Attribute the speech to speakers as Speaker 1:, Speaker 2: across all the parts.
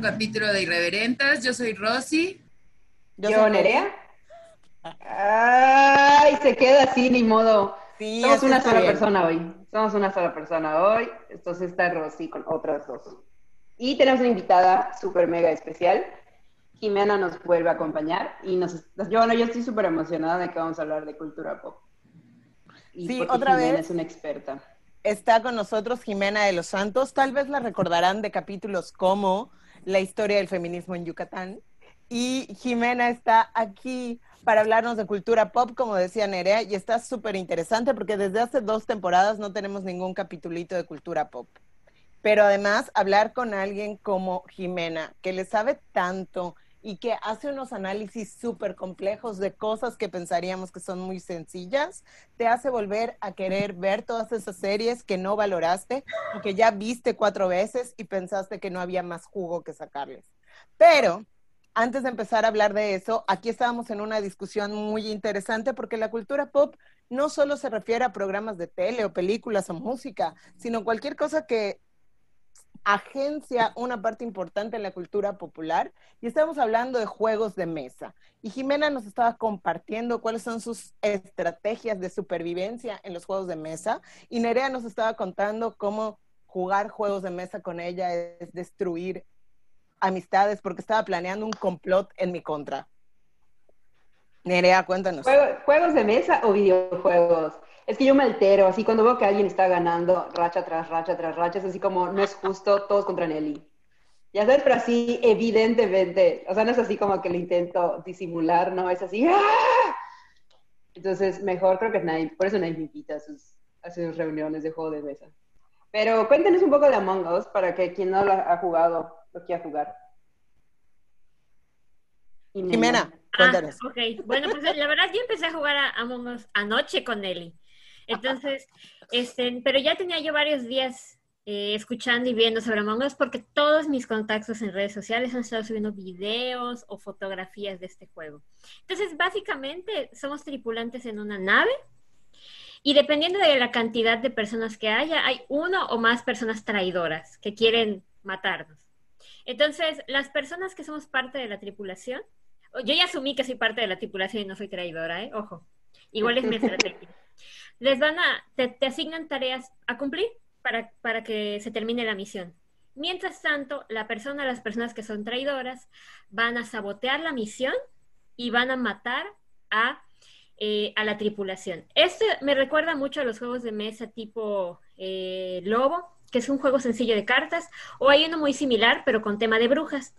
Speaker 1: otro capítulo de Irreverentas. Yo soy Rosy.
Speaker 2: Yo, Nerea. Ay, se queda así, ni modo. Somos una sola persona hoy. Somos una sola persona hoy. Entonces está Rosy con otras dos. Y tenemos una invitada súper mega especial. Jimena nos vuelve a acompañar y nos, yo, bueno, yo estoy súper emocionada de que vamos a hablar de cultura pop.
Speaker 3: Y sí, otra Jimena
Speaker 2: vez. es una experta.
Speaker 3: Está con nosotros Jimena de los Santos. Tal vez la recordarán de capítulos como La historia del feminismo en Yucatán. Y Jimena está aquí para hablarnos de cultura pop, como decía Nerea, y está súper interesante porque desde hace dos temporadas no tenemos ningún capitulito de cultura pop. Pero además, hablar con alguien como Jimena, que le sabe tanto y que hace unos análisis súper complejos de cosas que pensaríamos que son muy sencillas, te hace volver a querer ver todas esas series que no valoraste o que ya viste cuatro veces y pensaste que no había más jugo que sacarles. Pero antes de empezar a hablar de eso, aquí estábamos en una discusión muy interesante porque la cultura pop no solo se refiere a programas de tele o películas o música, sino cualquier cosa que agencia una parte importante en la cultura popular y estamos hablando de juegos de mesa. Y Jimena nos estaba compartiendo cuáles son sus estrategias de supervivencia en los juegos de mesa y Nerea nos estaba contando cómo jugar juegos de mesa con ella es destruir amistades porque estaba planeando un complot en mi contra. Nerea, cuéntanos.
Speaker 2: ¿Juegos de mesa o videojuegos? Es que yo me altero, así cuando veo que alguien está ganando racha tras racha tras racha, es así como, no es justo, todos contra Nelly. Ya sabes, pero así, evidentemente, o sea, no es así como que lo intento disimular, no, es así, ¡ah! Entonces, mejor creo que nadie, por eso nadie me invita a sus, a sus reuniones de juego de mesa. Pero cuéntenos un poco de Among Us para que quien no lo ha jugado lo quiera jugar.
Speaker 3: Jimena,
Speaker 4: ah, cuéntanos. ok, bueno, pues la verdad yo empecé a jugar a Among Us anoche con Nelly. Entonces, este, pero ya tenía yo varios días eh, escuchando y viendo sobre Among Us porque todos mis contactos en redes sociales han estado subiendo videos o fotografías de este juego. Entonces, básicamente somos tripulantes en una nave y dependiendo de la cantidad de personas que haya, hay uno o más personas traidoras que quieren matarnos. Entonces, las personas que somos parte de la tripulación, yo ya asumí que soy parte de la tripulación y no soy traidora, ¿eh? Ojo, igual es mi estrategia les van a, te, asignan tareas a cumplir para, para que se termine la misión. Mientras tanto, la persona, las personas que son traidoras, van a sabotear la misión y van a matar a, eh, a la tripulación. Esto me recuerda mucho a los juegos de mesa tipo eh, Lobo, que es un juego sencillo de cartas, o hay uno muy similar, pero con tema de brujas,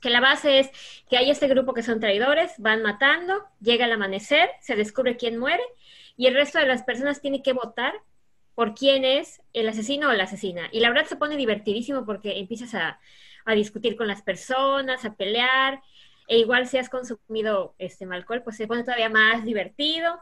Speaker 4: que la base es que hay este grupo que son traidores, van matando, llega el amanecer, se descubre quién muere, y el resto de las personas tiene que votar por quién es el asesino o la asesina. Y la verdad se pone divertidísimo porque empiezas a, discutir con las personas, a pelear, e igual si has consumido este alcohol, pues se pone todavía más divertido.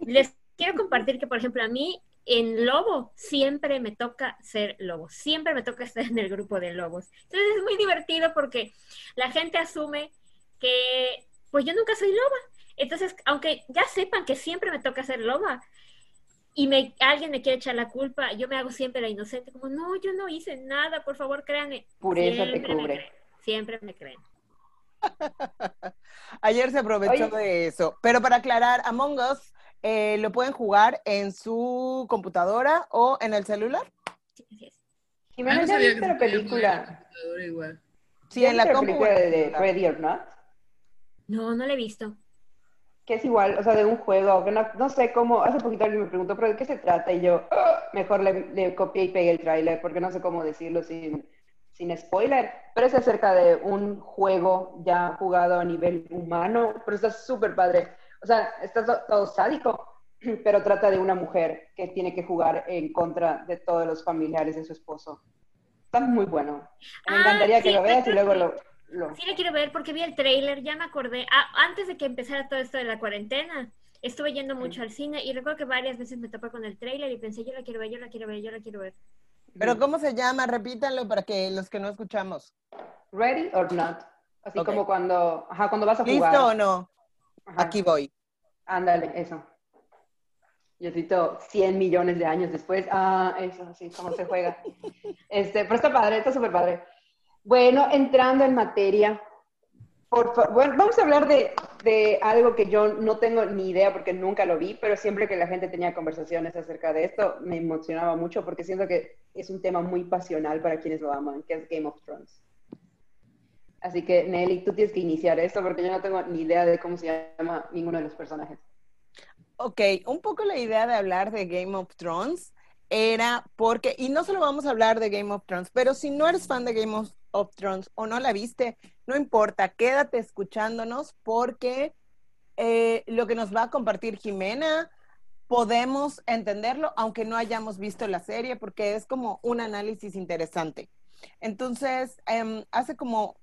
Speaker 4: Les quiero compartir que, por ejemplo, a mí en lobo siempre me toca ser lobo, siempre me toca estar en el grupo de lobos. Entonces es muy divertido porque la gente asume que pues yo nunca soy loba entonces, aunque ya sepan que siempre me toca hacer loba y me, alguien me quiere echar la culpa, yo me hago siempre la inocente, como, no, yo no hice nada, por favor, créanme.
Speaker 2: Pureza te cubre.
Speaker 4: siempre me creen.
Speaker 3: Ayer se aprovechó de eso. Pero para aclarar, Among Us eh, lo pueden jugar en su computadora o en el celular.
Speaker 4: Sí.
Speaker 2: Jimena, ¿ya viste la película?
Speaker 3: Sí, en la,
Speaker 2: película de Ready or Not?
Speaker 4: No, no la he visto
Speaker 2: que es igual, o sea, de un juego, que no, sé cómo, hace poquito alguien me preguntó, pero ¿de qué se trata? Y yo, ah, mejor le, copié y pegué el tráiler, porque no sé cómo decirlo sin, sin spoiler, pero es acerca de un juego ya jugado a nivel humano, pero está súper padre. O sea, está todo, sádico, pero trata de una mujer que tiene que jugar en contra de todos los familiares de su esposo. Está muy bueno. Me ah, encantaría que lo veas y luego lo,
Speaker 4: Sí, le quiero ver porque vi el trailer, ya me acordé. Ah, antes de que empezara todo esto de la cuarentena, estuve yendo mucho al cine y recuerdo que varias veces me topé con el trailer y pensé, yo la quiero ver, yo la quiero ver, yo la quiero ver.
Speaker 3: Pero ¿cómo se llama? Repítanlo para que los que no escuchamos.
Speaker 2: Ready or not. Así como cuando, ajá, cuando vas a jugar.
Speaker 3: ¿Listo o no? Aquí voy.
Speaker 2: Ándale, eso. Yo cito 100 millones de años después. Ah, eso, sí, cómo se juega. este, pero está padre, está súper padre. Bueno, entrando en materia, por fa- bueno, vamos a hablar de, de algo que yo no tengo ni idea porque nunca lo vi, pero siempre que la gente tenía conversaciones acerca de esto me emocionaba mucho porque siento que es un tema muy pasional para quienes lo aman, que es Game of Thrones. Así que Nelly, tú tienes que iniciar esto porque yo no tengo ni idea de cómo se llama ninguno de los personajes.
Speaker 3: Ok, un poco la idea de hablar de Game of Thrones era porque, y no solo vamos a hablar de Game of Thrones, pero si no eres fan de Game of, Thrones o no la viste, no importa, quédate escuchándonos porque eh, lo que nos va a compartir Jimena podemos entenderlo aunque no hayamos visto la serie porque es como un análisis interesante. Entonces, em, hace como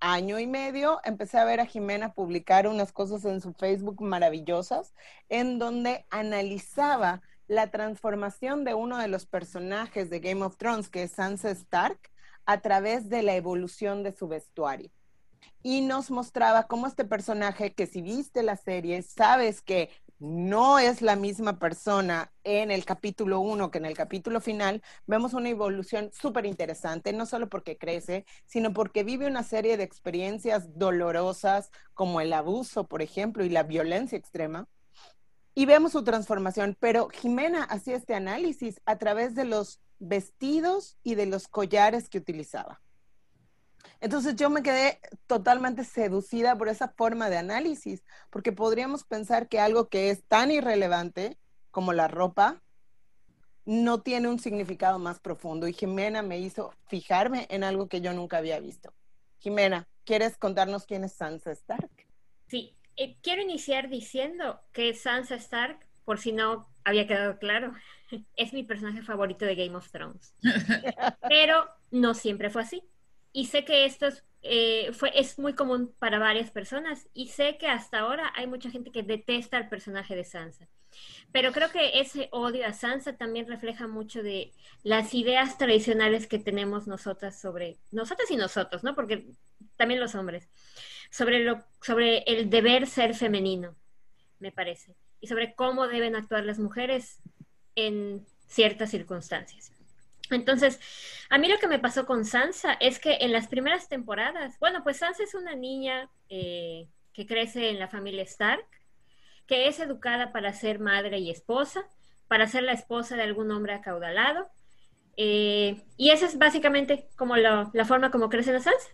Speaker 3: año y medio empecé a ver a Jimena publicar unas cosas en su Facebook maravillosas en donde analizaba la transformación de uno de los personajes de Game of Thrones, que es Sansa Stark, a través de la evolución de su vestuario. Y nos mostraba cómo este personaje, que si viste la serie, sabes que no es la misma persona en el capítulo 1 que en el capítulo final, vemos una evolución súper interesante, no solo porque crece, sino porque vive una serie de experiencias dolorosas como el abuso, por ejemplo, y la violencia extrema. Y vemos su transformación, pero Jimena hacía este análisis a través de los vestidos y de los collares que utilizaba. Entonces yo me quedé totalmente seducida por esa forma de análisis, porque podríamos pensar que algo que es tan irrelevante como la ropa no tiene un significado más profundo. Y Jimena me hizo fijarme en algo que yo nunca había visto. Jimena, ¿quieres contarnos quién es Sansa Stark?
Speaker 4: Sí, eh, quiero iniciar diciendo que Sansa Stark, por si no había quedado claro, es mi personaje favorito de Game of Thrones. Pero no siempre fue así. Y sé que esto es, eh, fue, es muy común para varias personas. Y sé que hasta ahora hay mucha gente que detesta al personaje de Sansa. Pero creo que ese odio a Sansa también refleja mucho de las ideas tradicionales que tenemos nosotras sobre, nosotras y nosotros, ¿no? Porque también los hombres, sobre, lo, sobre el deber ser femenino, me parece, y sobre cómo deben actuar las mujeres en ciertas circunstancias. Entonces, a mí lo que me pasó con Sansa es que en las primeras temporadas, bueno, pues Sansa es una niña eh, que crece en la familia Stark, que es educada para ser madre y esposa, para ser la esposa de algún hombre acaudalado. Eh, y esa es básicamente como lo, la forma como crece la Sansa.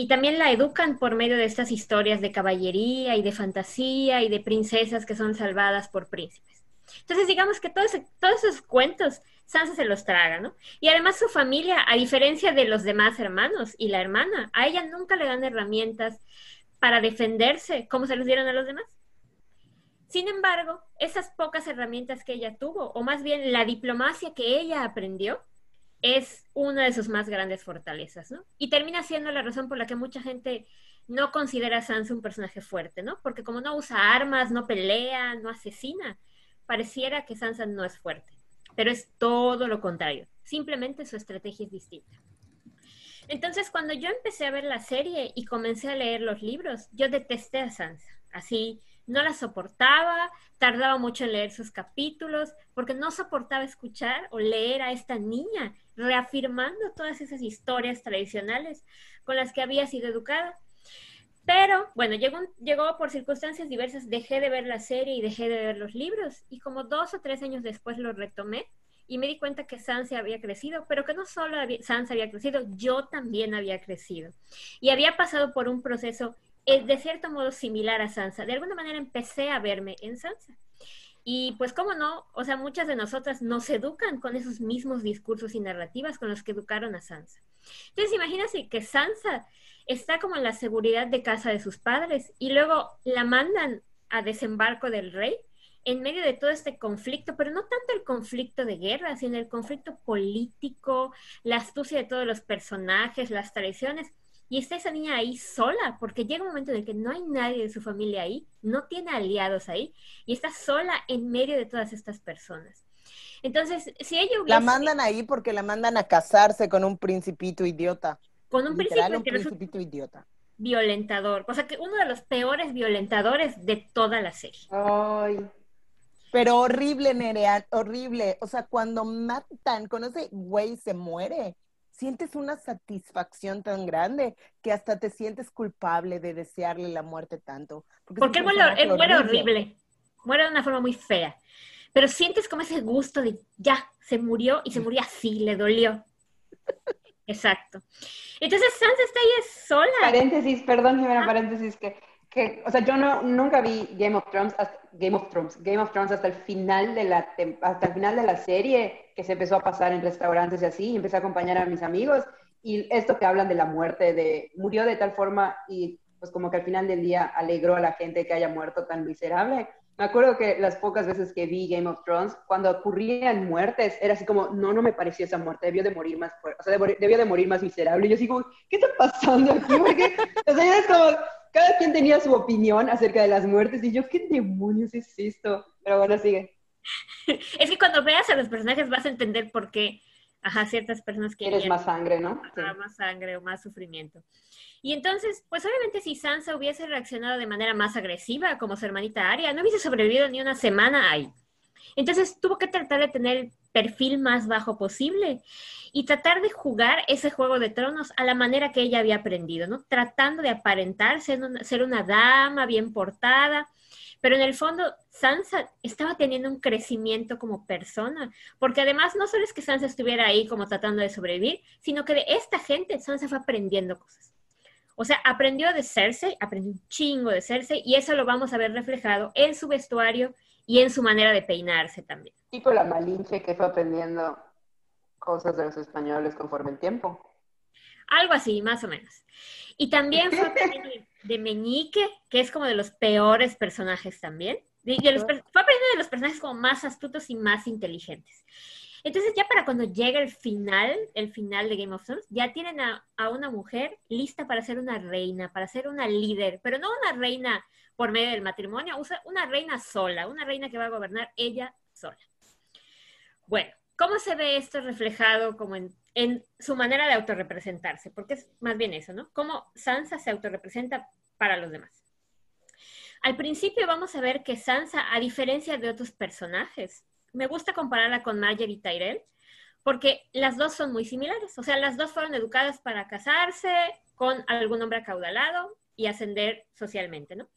Speaker 4: Y también la educan por medio de estas historias de caballería y de fantasía y de princesas que son salvadas por príncipes. Entonces, digamos que todo ese, todos esos cuentos Sansa se los traga, ¿no? Y además su familia, a diferencia de los demás hermanos y la hermana, a ella nunca le dan herramientas para defenderse como se les dieron a los demás. Sin embargo, esas pocas herramientas que ella tuvo, o más bien la diplomacia que ella aprendió, es una de sus más grandes fortalezas, ¿no? Y termina siendo la razón por la que mucha gente no considera a Sansa un personaje fuerte, ¿no? Porque como no usa armas, no pelea, no asesina, pareciera que Sansa no es fuerte. Pero es todo lo contrario. Simplemente su estrategia es distinta. Entonces, cuando yo empecé a ver la serie y comencé a leer los libros, yo detesté a Sansa. Así, no la soportaba, tardaba mucho en leer sus capítulos, porque no soportaba escuchar o leer a esta niña reafirmando todas esas historias tradicionales con las que había sido educada. Pero bueno, llegó, llegó por circunstancias diversas, dejé de ver la serie y dejé de ver los libros, y como dos o tres años después lo retomé y me di cuenta que Sansa había crecido, pero que no solo había, había crecido, yo también había crecido. Y había pasado por un proceso eh, de cierto modo similar a Sansa. De alguna manera empecé a verme en Sansa. Y pues, ¿cómo no? O sea, muchas de nosotras nos educan con esos mismos discursos y narrativas con los que educaron a Sansa. Entonces, imagínate que Sansa está como en la seguridad de casa de sus padres y luego la mandan a desembarco del rey en medio de todo este conflicto, pero no tanto el conflicto de guerra, sino el conflicto político, la astucia de todos los personajes, las tradiciones. Y está esa niña ahí sola, porque llega un momento en el que no hay nadie de su familia ahí, no tiene aliados ahí, y está sola en medio de todas estas personas. Entonces, si ella hubiese...
Speaker 3: La mandan ahí porque la mandan a casarse con un principito idiota.
Speaker 4: Con un
Speaker 3: Literal, un principito idiota.
Speaker 4: violentador, o sea que uno de los peores violentadores de toda la serie.
Speaker 2: Ay,
Speaker 3: Pero horrible, Nerea, horrible. O sea, cuando matan, cuando ese güey se muere, sientes una satisfacción tan grande que hasta te sientes culpable de desearle la muerte tanto.
Speaker 4: Porque, él, muere, horrible, muere de una forma muy fea. Pero sientes como ese gusto de ya, se murió y se murió así, le dolió. Exacto. Entonces Sansa está ahí sola.
Speaker 2: Paréntesis, perdón, Jimena, paréntesis, que, que, o sea, yo no, nunca vi Game of Thrones, hasta, Game of Thrones, Game of Thrones hasta el final de la, hasta el final de la serie, que se empezó a pasar en restaurantes y así, y empecé a acompañar a mis amigos, y esto que hablan de la muerte, de murió de tal forma y pues como que al final del día alegró a la gente que haya muerto tan miserable. Me acuerdo que las pocas veces que vi Game of Thrones, cuando ocurrían muertes, era así como, no, no me pareció esa muerte, debió de morir más, o sea, debió de morir más miserable. Y yo así como, ¿qué está pasando aquí? Porque, o sea, es como, cada quien tenía su opinión acerca de las muertes y yo, ¿qué demonios es esto? Pero bueno, sigue.
Speaker 4: Es que cuando veas a los personajes vas a entender por qué, ajá, ciertas personas
Speaker 2: quieren... Quieres más sangre, ¿no?
Speaker 4: Más sangre o más sufrimiento. Y entonces, pues obviamente si Sansa hubiese reaccionado de manera más agresiva como su hermanita Arya, no hubiese sobrevivido ni una semana ahí. Entonces tuvo que tratar de tener perfil más bajo posible y tratar de jugar ese juego de tronos a la manera que ella había aprendido, ¿no? Tratando de aparentar ser una, ser una dama bien portada, pero en el fondo Sansa estaba teniendo un crecimiento como persona, porque además no solo es que Sansa estuviera ahí como tratando de sobrevivir, sino que de esta gente Sansa fue aprendiendo cosas. O sea, aprendió de Cersei, aprendió un chingo de Cersei, y eso lo vamos a ver reflejado en su vestuario y en su manera de peinarse también.
Speaker 2: Tipo la Malinche que fue aprendiendo cosas de los españoles conforme el tiempo.
Speaker 4: Algo así, más o menos. Y también fue aprendiendo de Meñique, que es como de los peores personajes también. fue aprendiendo de los personajes como más astutos y más inteligentes. Entonces ya para cuando llega el final, el final de Game of Thrones, ya tienen a, una mujer lista para ser una reina, para ser una líder, pero no una reina por medio del matrimonio, una reina sola, una reina que va a gobernar ella sola. Bueno, ¿cómo se ve esto reflejado como en, en su manera de autorrepresentarse? Porque es más bien eso, ¿no? ¿Cómo Sansa se autorrepresenta para los demás? Al principio vamos a ver que Sansa, a diferencia de otros personajes, me gusta compararla con Marjorie y Tyrell, porque las dos son muy similares. O sea, las dos fueron educadas para casarse con algún hombre acaudalado y ascender socialmente, ¿no?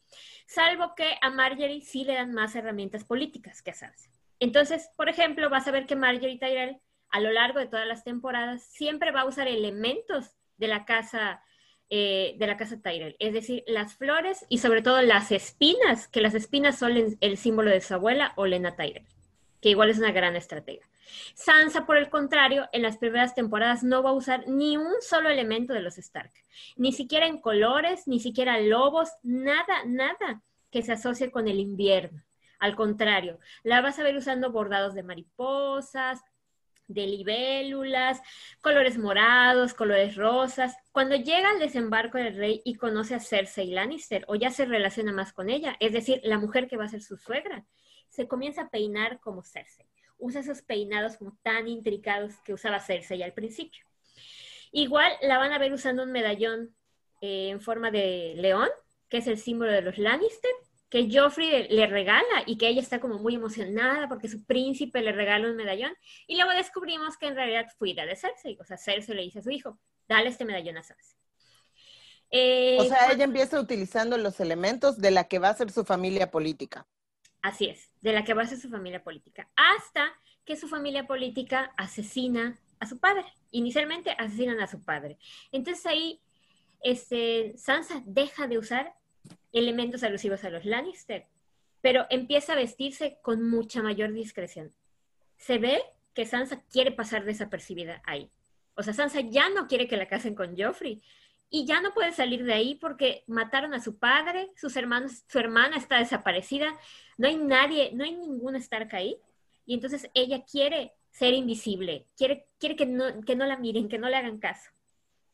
Speaker 4: Salvo que a Marjorie sí le dan más herramientas políticas que a Sansa. Entonces, por ejemplo, vas a ver que Marjorie Tyrell a lo largo de todas las temporadas siempre va a usar elementos de la casa eh, de la casa Tyrell, es decir, las flores y sobre todo las espinas, que las espinas son el, símbolo de su abuela, Olena Tyrell que igual es una gran estrategia. Sansa, por el contrario, en las primeras temporadas no va a usar ni un solo elemento de los Stark, ni siquiera en colores, ni siquiera lobos, nada, nada que se asocie con el invierno. Al contrario, la vas a ver usando bordados de mariposas, de libélulas, colores morados, colores rosas. Cuando llega al desembarco del rey y conoce a Cersei Lannister, o ya se relaciona más con ella, es decir, la mujer que va a ser su suegra, se comienza a peinar como Cersei. Usa esos peinados como tan intricados que usaba Cersei al principio. Igual la van a ver usando un medallón eh, en forma de león, que es el símbolo de los Lannister, que Joffrey le regala y que ella está como muy emocionada porque su príncipe le regala un medallón. Y luego descubrimos que en realidad fue idea de Cersei. O sea, Cersei le dice a su hijo, dale este medallón a Cersei.
Speaker 3: Eh, o sea, ella empieza utilizando los elementos de la que va a ser su familia política.
Speaker 4: Así es, de la que ser su familia política, hasta que su familia política asesina a su padre. Inicialmente asesinan a su padre. Entonces ahí este, Sansa deja de usar elementos alusivos a los Lannister, pero empieza a vestirse con mucha mayor discreción. Se ve que Sansa quiere pasar desapercibida ahí. O sea, Sansa ya no quiere que la casen con Joffrey, y ya no puede salir de ahí porque mataron a su padre, sus hermanos, su hermana está desaparecida, no hay nadie, no hay ningún Stark ahí, y entonces ella quiere ser invisible, quiere, quiere que, no, que no la miren, que no le hagan caso,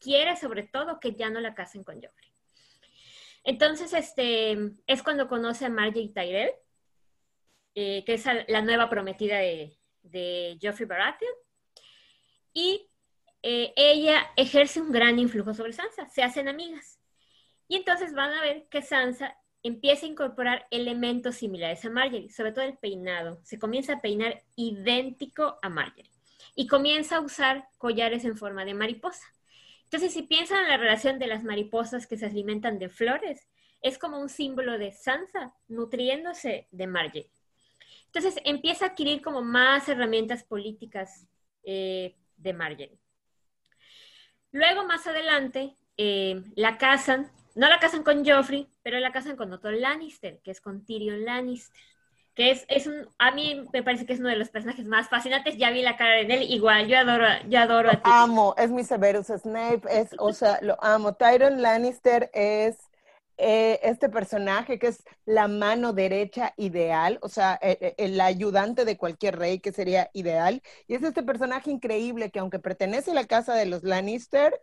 Speaker 4: quiere sobre todo que ya no la casen con Joffrey. Entonces, este, es cuando conoce a Marjorie Tyrell, eh, que es la nueva prometida de, de Joffrey Baratheon, y eh, ella ejerce un gran influjo sobre Sansa, se hacen amigas. Y entonces van a ver que Sansa empieza a incorporar elementos similares a Marjorie, sobre todo el peinado. Se comienza a peinar idéntico a Marjorie. y comienza a usar collares en forma de mariposa. Entonces, si piensan en la relación de las mariposas que se alimentan de flores, es como un símbolo de Sansa nutriéndose de Marjorie. Entonces, empieza a adquirir como más herramientas políticas eh, de Marjorie. Luego, más adelante, eh, la casan, no la casan con Joffrey, pero la casan con otro Lannister, que es con Tyrion Lannister que es, es un, a mí me parece que es uno de los personajes más fascinantes, ya vi la cara de él, igual, yo adoro, yo adoro a ti.
Speaker 3: amo, es mi Severus Snape, es, o sea, lo amo. Tyron Lannister es eh, este personaje que es la mano derecha ideal, o sea, el, e, el, ayudante de cualquier rey que sería ideal, y es este personaje increíble que aunque pertenece a la casa de los Lannister,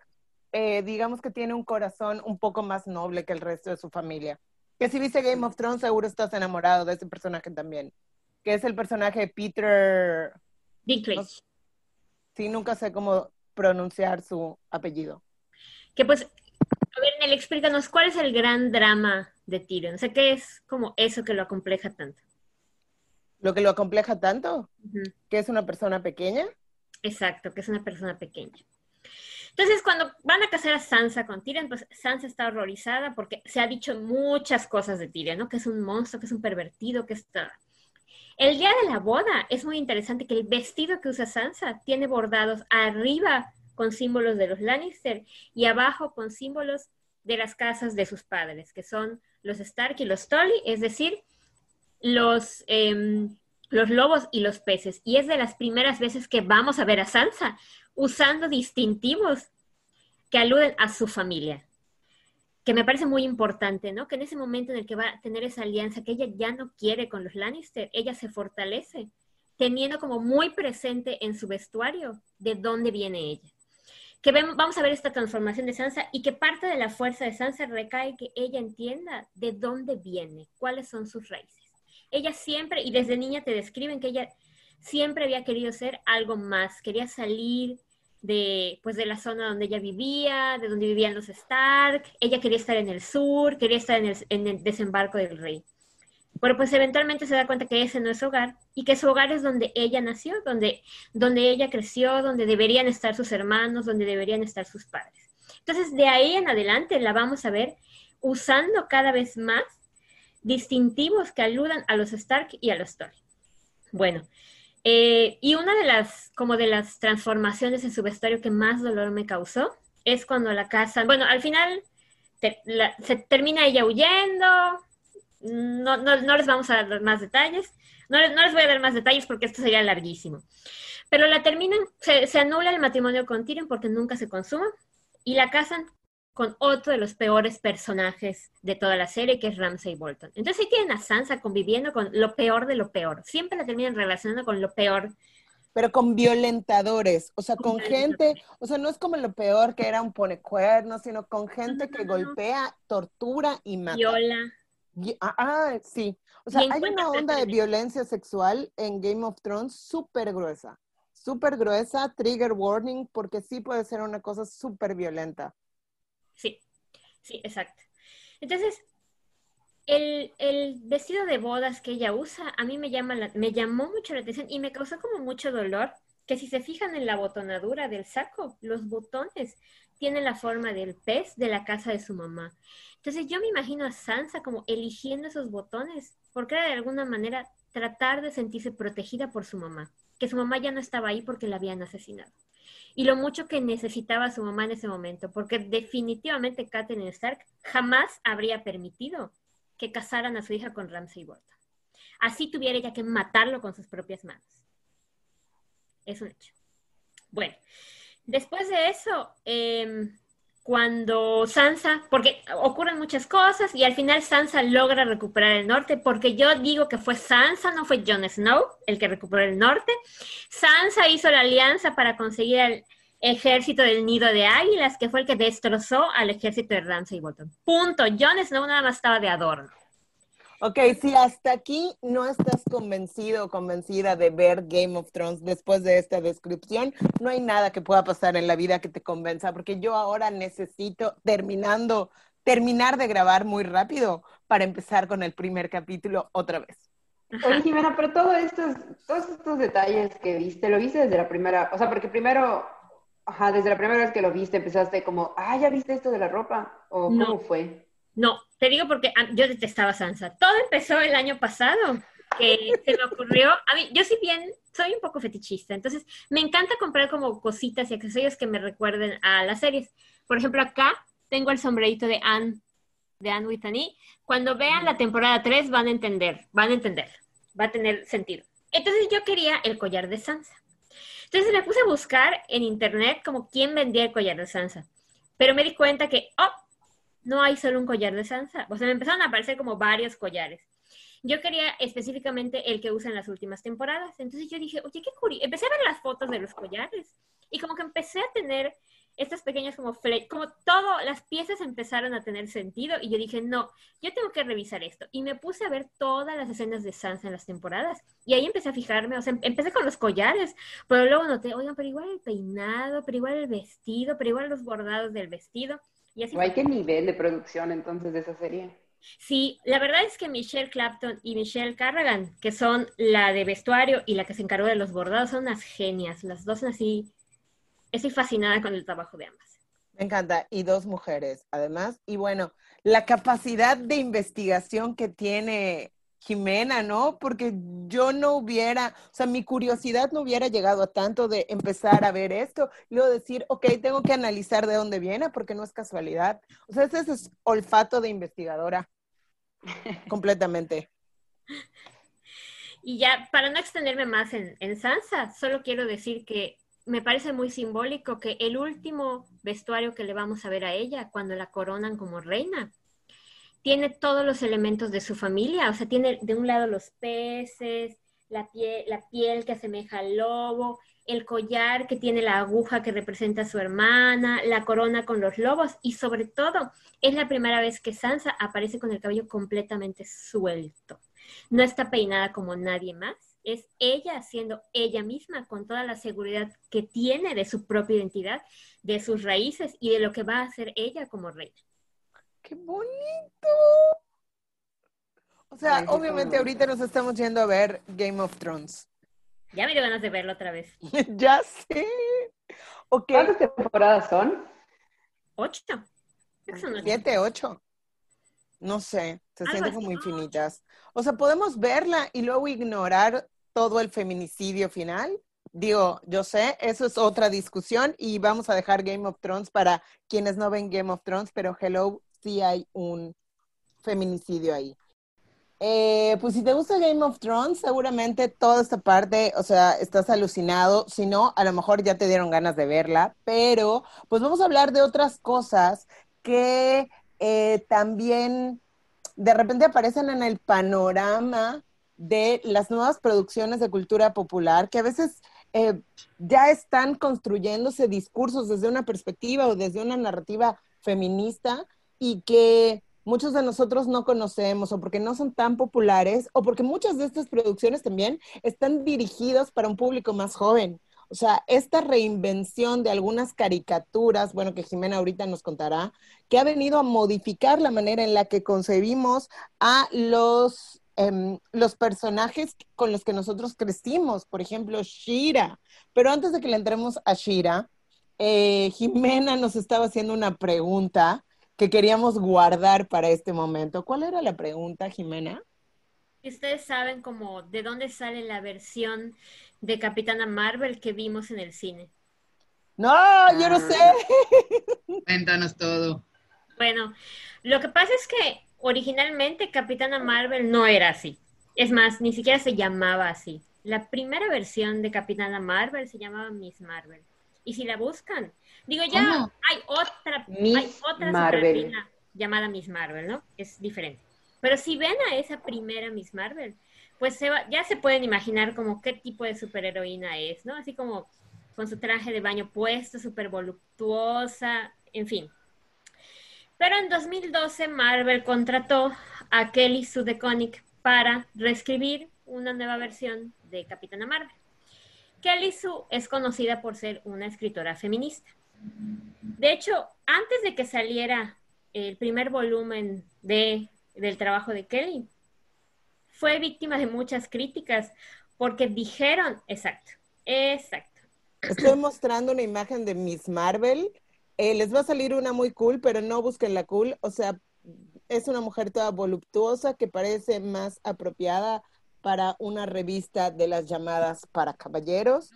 Speaker 3: eh, digamos que tiene un corazón un poco más noble que el resto de su familia. Que si viste Game of Thrones, seguro estás enamorado de ese personaje también. Que es el personaje de Peter.
Speaker 4: Dinklage.
Speaker 3: sí, nunca sé cómo pronunciar su apellido.
Speaker 4: Que pues, ver, Nel, explícanos, ¿cuál es el gran drama de Tyrion? O sea, ¿qué es como eso que lo acompleja tanto?
Speaker 3: ¿Lo que lo acompleja tanto? Uh -huh. ¿Que es una persona pequeña?
Speaker 4: Exacto, que es una persona pequeña. Entonces, cuando van a casar a Sansa con Tyrion, pues Sansa está horrorizada porque se ha dicho muchas cosas de Tyrion, ¿no? Que es un monstruo, que es un pervertido, que está... El día de la boda es muy interesante que el vestido que usa Sansa tiene bordados arriba con símbolos de los Lannister y abajo con símbolos de las casas de sus padres, que son los Stark y los Tully, es decir, los, eh, los lobos y los peces. Y es de las primeras veces que vamos a ver a Sansa usando distintivos que aluden a su familia, que me parece muy importante, ¿no? Que en ese momento en el que va a tener esa alianza que ella ya no quiere con los Lannister, ella se fortalece, teniendo como muy presente en su vestuario de dónde viene ella. Que vamos a ver esta transformación de Sansa y que parte de la fuerza de Sansa recae que ella entienda de dónde viene, cuáles son sus raíces. Ella siempre, y desde niña te describen que ella siempre había querido ser algo más, quería salir de, pues, de la zona donde ella vivía, de donde vivían los Stark, ella quería estar en el sur, quería estar en el, en el desembarco del rey. Pero pues eventualmente se da cuenta que ese no es su hogar y que su hogar es donde ella nació, donde, donde ella creció, donde deberían estar sus hermanos, donde deberían estar sus padres. Entonces, de ahí en adelante la vamos a ver usando cada vez más distintivos que aludan a los Stark y a los Tully. Bueno, eh, y una de las, como de las transformaciones en su vestuario que más dolor me causó es cuando la casan, bueno, al final te, la, se termina ella huyendo, no, no, no, les vamos a dar más detalles, no, no, les voy a dar más detalles porque esto sería larguísimo, pero la terminan, se, se anula el matrimonio con Tyrion porque nunca se consuma y la casan con otro de los peores personajes de toda la serie, que es Ramsay Bolton. Entonces ahí tienen a Sansa conviviendo con lo peor de lo peor. Siempre la terminan relacionando con lo peor.
Speaker 3: Pero con violentadores, o sea, con gente, o sea, no es como lo peor que era un ponecuerno, sino con gente que golpea, tortura y mata.
Speaker 4: Viola.
Speaker 3: Ah, ah, sí. O sea, hay una onda de violencia sexual en Game of Thrones súper gruesa. Súper gruesa, trigger warning, porque sí puede ser una cosa súper violenta.
Speaker 4: Sí, sí, exacto. Entonces, el, el, vestido de bodas que ella usa a mí me, llama la, me llamó mucho la atención y me causó como mucho dolor, que si se fijan en la botonadura del saco, los botones tienen la forma del pez de la casa de su mamá. Entonces yo me imagino a Sansa como eligiendo esos botones, porque era de alguna manera tratar de sentirse protegida por su mamá, que su mamá ya no estaba ahí porque la habían asesinado y lo mucho que necesitaba su mamá en ese momento, porque definitivamente Catherine Stark jamás habría permitido que casaran a su hija con Ramsay Bolton. Así tuviera ella que matarlo con sus propias manos. Es un hecho. Bueno, después de eso, eh, cuando Sansa, porque ocurren muchas cosas y al final Sansa logra recuperar el norte, porque yo digo que fue Sansa, no fue Jon Snow el que recuperó el norte. Sansa hizo la alianza para conseguir el ejército del nido de águilas, que fue el que destrozó al ejército de Ramsay Bolton. Punto. Jon Snow nada más estaba de adorno.
Speaker 3: Ok, si hasta aquí no estás convencido o convencida de ver Game of Thrones después de esta descripción, no hay nada que pueda pasar en la vida que te convenza, porque yo ahora necesito, terminando, terminar de grabar muy rápido para empezar con el primer capítulo otra vez.
Speaker 2: Oye, Jimena, pero todos estos, todos estos detalles que viste, ¿lo viste desde la primera? O sea, porque primero, ajá, desde la primera vez que lo viste empezaste como, ah, ¿ya viste esto de la ropa? ¿O
Speaker 4: No.
Speaker 2: cómo fue?
Speaker 4: No, te digo porque ah, yo detestaba Sansa. Todo empezó el año pasado, que se me ocurrió. A mí, yo si bien soy un poco fetichista, entonces me encanta comprar como cositas y accesorios que me recuerden a las series. Por ejemplo, acá tengo el sombrerito de Anne, de Anne E. Cuando vean la temporada 3 van a entender, van a entender, va a tener sentido. Entonces yo quería el collar de Sansa. Entonces me puse a buscar en internet como quién vendía el collar de Sansa. Pero me di cuenta que, oh, no hay solo un collar de Sansa. O sea, me empezaron a aparecer como varios collares. Yo quería específicamente el que usa en las últimas temporadas. Entonces yo dije, oye, qué curioso. Empecé a ver las fotos de los collares y como que empecé a tener estas pequeñas como fle como todo, las piezas empezaron a tener sentido y yo dije, no, yo tengo que revisar esto. Y me puse a ver todas las escenas de Sansa en las temporadas y ahí empecé a fijarme, o sea, empecé con los collares, pero luego noté, oigan, pero igual el peinado, pero igual el vestido, pero igual los bordados del vestido. Y así
Speaker 2: Guay, qué nivel de producción entonces de esa serie.
Speaker 4: Sí, la verdad es que Michelle Clapton y Michelle Carragan, que son la de vestuario y la que se encargó de los bordados, son unas genias. Las dos son así. Estoy fascinada con el trabajo de ambas.
Speaker 3: Me encanta. Y dos mujeres, además. Y bueno, la capacidad de investigación que tiene Jimena, ¿no? Porque yo no hubiera, o sea, mi curiosidad no hubiera llegado a tanto de empezar a ver esto y luego decir, ok, tengo que analizar de dónde viene porque no es casualidad. O sea, ese es olfato de investigadora. Completamente.
Speaker 4: Y ya, para no extenderme más en, en Sansa, solo quiero decir que me parece muy simbólico que el último vestuario que le vamos a ver a ella cuando la coronan como reina tiene todos los elementos de su familia, o sea, tiene de un lado los peces, la piel, que asemeja al lobo, el collar que tiene la aguja que representa a su hermana, la corona con los lobos y sobre todo es la primera vez que Sansa aparece con el cabello completamente suelto. No está peinada como nadie más, es ella siendo ella misma con toda la seguridad que tiene de su propia identidad, de sus raíces y de lo que va a hacer ella como reina.
Speaker 3: ¡Qué bonito! O sea,
Speaker 2: Ay,
Speaker 3: obviamente ahorita nos estamos yendo a ver Game of Thrones.
Speaker 4: Ya me dio ganas de verlo otra vez.
Speaker 3: ya sé. Ok,
Speaker 2: ¿Cuántas temporadas son?
Speaker 4: Ocho. Son
Speaker 3: siete, ocho. No sé, se
Speaker 4: Algo
Speaker 3: sienten
Speaker 4: así.
Speaker 3: como infinitas. O sea, podemos verla y luego ignorar todo el feminicidio final. Digo, yo sé, eso es otra discusión y vamos a dejar Game of Thrones para quienes no ven Game of Thrones, pero hello, sí hay un feminicidio ahí. Eh, pues si te gusta Game of Thrones, seguramente toda esta parte, o sea, estás alucinado. Si no, a lo mejor ya te dieron ganas de verla, pero pues vamos a hablar de otras cosas que eh, también de repente aparecen en el panorama de las nuevas producciones de cultura popular, que a veces eh, ya están construyéndose discursos desde una perspectiva o desde una narrativa feminista y que muchos de nosotros no conocemos o porque no son tan populares o porque muchas de estas producciones también están dirigidas para un público más joven. O sea, esta reinvención de algunas caricaturas, bueno, que Jimena ahorita nos contará, que ha venido a modificar la manera en la que concebimos a los, em, los personajes con los que nosotros crecimos, por ejemplo, Shira. Pero antes de que le entremos a Shira, eh, Jimena nos estaba haciendo una pregunta que queríamos guardar para este momento. ¿Cuál era la pregunta, Jimena?
Speaker 4: Ustedes saben como de dónde sale la versión de Capitana Marvel que vimos en el cine.
Speaker 3: No, yo no sé.
Speaker 1: Cuéntanos todo.
Speaker 4: Bueno, lo que pasa es que originalmente Capitana Marvel no era así. Es más, ni siquiera se llamaba así. La primera versión de Capitana Marvel se llamaba Miss Marvel. Y si la buscan, digo ya,
Speaker 1: ¿Cómo?
Speaker 4: hay otra,
Speaker 2: Miss
Speaker 4: hay otra
Speaker 2: Marvel.
Speaker 4: superheroína llamada Miss Marvel, ¿no? Es diferente. Pero si ven a esa primera Miss Marvel, pues se va- ya se pueden imaginar como qué tipo de superheroína es, ¿no? Así como con su traje de baño puesto, súper voluptuosa, en fin. Pero en 2012 Marvel contrató a Kelly Sue DeConnick para reescribir una nueva versión de Capitana Marvel. Kelly Sue es conocida por ser una escritora feminista. De hecho, antes de que saliera el primer volumen de, del trabajo de Kelly, fue víctima de muchas críticas porque dijeron, exacto, exacto.
Speaker 3: Estoy mostrando una imagen de Miss Marvel. Eh, les va a salir una muy cool, pero no busquen la cool. O sea, es una mujer toda voluptuosa que parece más apropiada para una revista de las llamadas para caballeros.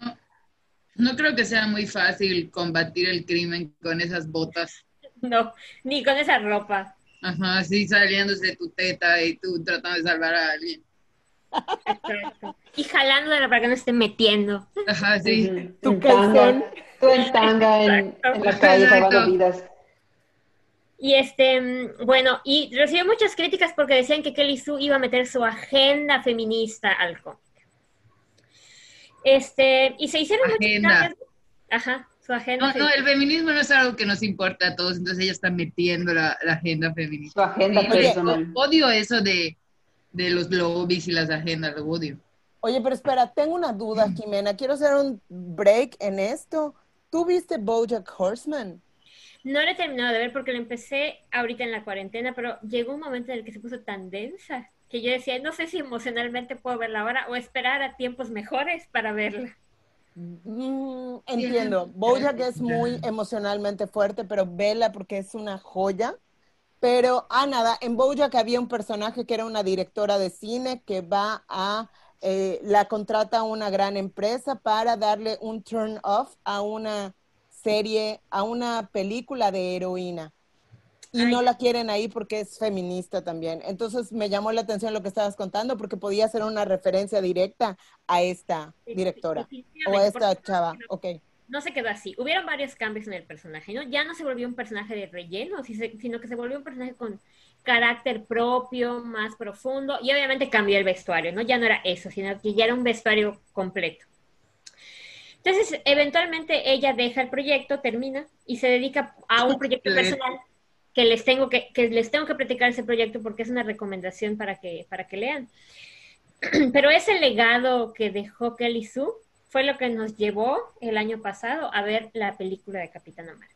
Speaker 1: No, creo que sea muy fácil combatir el crimen con esas botas.
Speaker 4: No, ni con esa ropa.
Speaker 1: Ajá, así saliéndose de tu teta y tú tratando de salvar a alguien.
Speaker 4: Exacto. Y jalándola para que no esté metiendo.
Speaker 1: Ajá, sí.
Speaker 3: Tu
Speaker 2: En tanga,
Speaker 3: calzón.
Speaker 2: tú en tanga en, en la calle salvando vidas.
Speaker 4: Y este, mm, bueno, y recibió muchas críticas porque decían que Kelly Sue iba a meter su agenda feminista al cómic. Este, y se hicieron cambios. Ajá, su agenda.
Speaker 1: No, no, el feminismo no es algo que nos importa a todos, entonces ella está metiendo la, la agenda feminista.
Speaker 2: Su agenda
Speaker 1: Sí, oye,
Speaker 2: personal.
Speaker 1: odio eso de, de los lobbies y las agendas, lo odio.
Speaker 3: Oye, pero espera, tengo una duda, Jimena. Quiero hacer un break en esto. ¿Tú viste Bojack Horseman?
Speaker 4: No lo he terminado de ver porque lo empecé ahorita en la cuarentena, pero llegó un momento en el que se puso tan densa que yo decía, no sé si emocionalmente puedo verla ahora o esperar a tiempos mejores para verla.
Speaker 3: Mm, entiendo. Bojack es muy emocionalmente fuerte, pero vela porque es una joya. Pero, ah, nada, en Bojack había un personaje que era una directora de cine que va a, eh, la contrata a una gran empresa para darle un turn off a una serie, a una película de heroína. Y
Speaker 4: Ay.
Speaker 3: no la quieren ahí porque es feminista también. Entonces me llamó la atención lo que estabas contando porque podía ser una referencia directa a esta directora o a esta chava. Ok.
Speaker 4: No se quedó así. Hubieron varios cambios en el personaje, ¿no? Ya no se volvió un personaje de relleno, sino que se volvió un personaje con carácter propio, más profundo, y obviamente cambió el vestuario, ¿no? Ya no era eso, sino que ya era un vestuario completo. Entonces, eventualmente ella deja el proyecto, termina y se dedica a un proyecto personal que les tengo que, que les tengo que platicar ese proyecto porque es una recomendación para que, para que lean. Pero ese legado que dejó Kelly Sue fue lo que nos llevó el año pasado a ver la película de Capitana Marvel.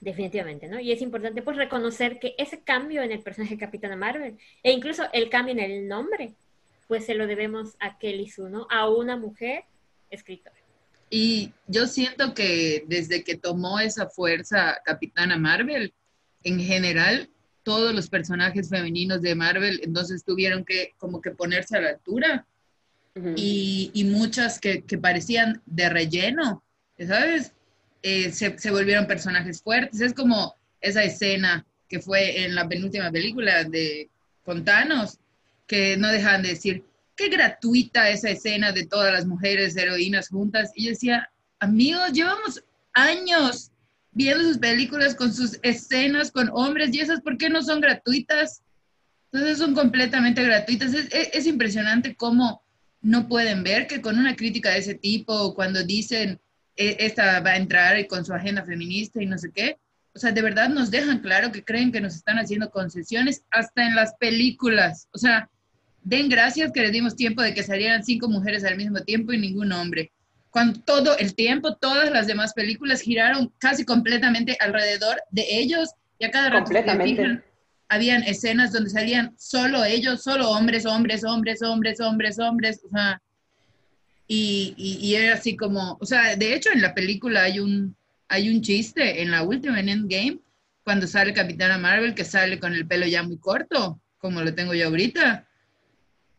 Speaker 4: Definitivamente, ¿no? Y es importante pues reconocer que ese cambio en el personaje de Capitana Marvel e incluso el cambio en el nombre, pues se lo debemos a Kelly Sue, ¿no? A una mujer escritora.
Speaker 1: Y yo siento que desde que tomó esa fuerza Capitana Marvel, en general, todos los personajes femeninos de Marvel entonces tuvieron que como que ponerse a la altura y, y muchas que, que parecían de relleno, ¿sabes? Eh, se, se volvieron personajes fuertes. Es como esa escena que fue en la penúltima película de con Thanos, que no dejan de decir, qué gratuita esa escena de todas las mujeres heroínas juntas. Y yo decía, amigos, llevamos años viendo sus películas con sus escenas con hombres y esas, ¿por qué no son gratuitas? Entonces son completamente gratuitas. Es, es- es impresionante cómo no pueden ver que con una crítica de ese tipo, cuando dicen, "E- esta va a entrar con su agenda feminista y no sé qué, o sea, de verdad nos dejan claro que creen que nos están haciendo concesiones hasta en las películas. O sea, den gracias que les dimos tiempo de que salieran cinco mujeres al mismo tiempo y ningún hombre. Cuando todo el tiempo, todas las demás películas giraron casi completamente alrededor de ellos y a cada rato
Speaker 2: Completamente.
Speaker 1: fijan, habían escenas donde salían solo ellos, solo hombres, hombres, hombres, hombres, hombres, hombres, o sea, y, y, y era así como, o sea, de hecho en la película hay un, hay un chiste en la última, en Endgame, cuando sale Capitana Marvel, que sale con el pelo ya muy corto, como lo tengo yo ahorita,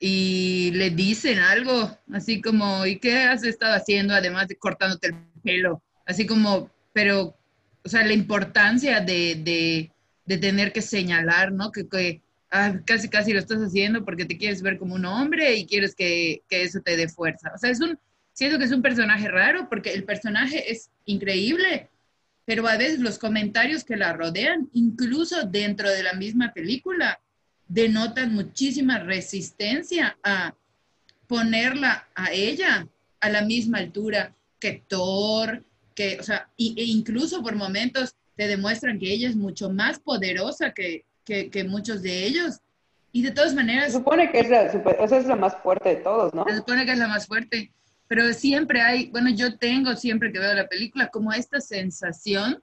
Speaker 1: y le dicen algo, así como, ¿y qué has estado haciendo además de cortándote el pelo? Así como, pero, o sea, la importancia de, de, tener que señalar, ¿no? Que, que ah, casi, casi lo estás haciendo porque te quieres ver como un hombre y quieres que, que eso te dé fuerza. O sea, es un, siento que es un personaje raro porque el personaje es increíble, pero a veces los comentarios que la rodean, incluso dentro de la misma película, denotan muchísima resistencia a ponerla a ella a la misma altura que Thor, que, o sea, y, e incluso por momentos te demuestran que ella es mucho más poderosa que, que, que muchos de ellos. Y de todas
Speaker 2: Se
Speaker 1: maneras,
Speaker 2: supone que es la, sea, es la más fuerte de todos, ¿no?
Speaker 1: se supone que es la más fuerte, pero siempre hay, bueno, yo tengo siempre que veo la película como esta sensación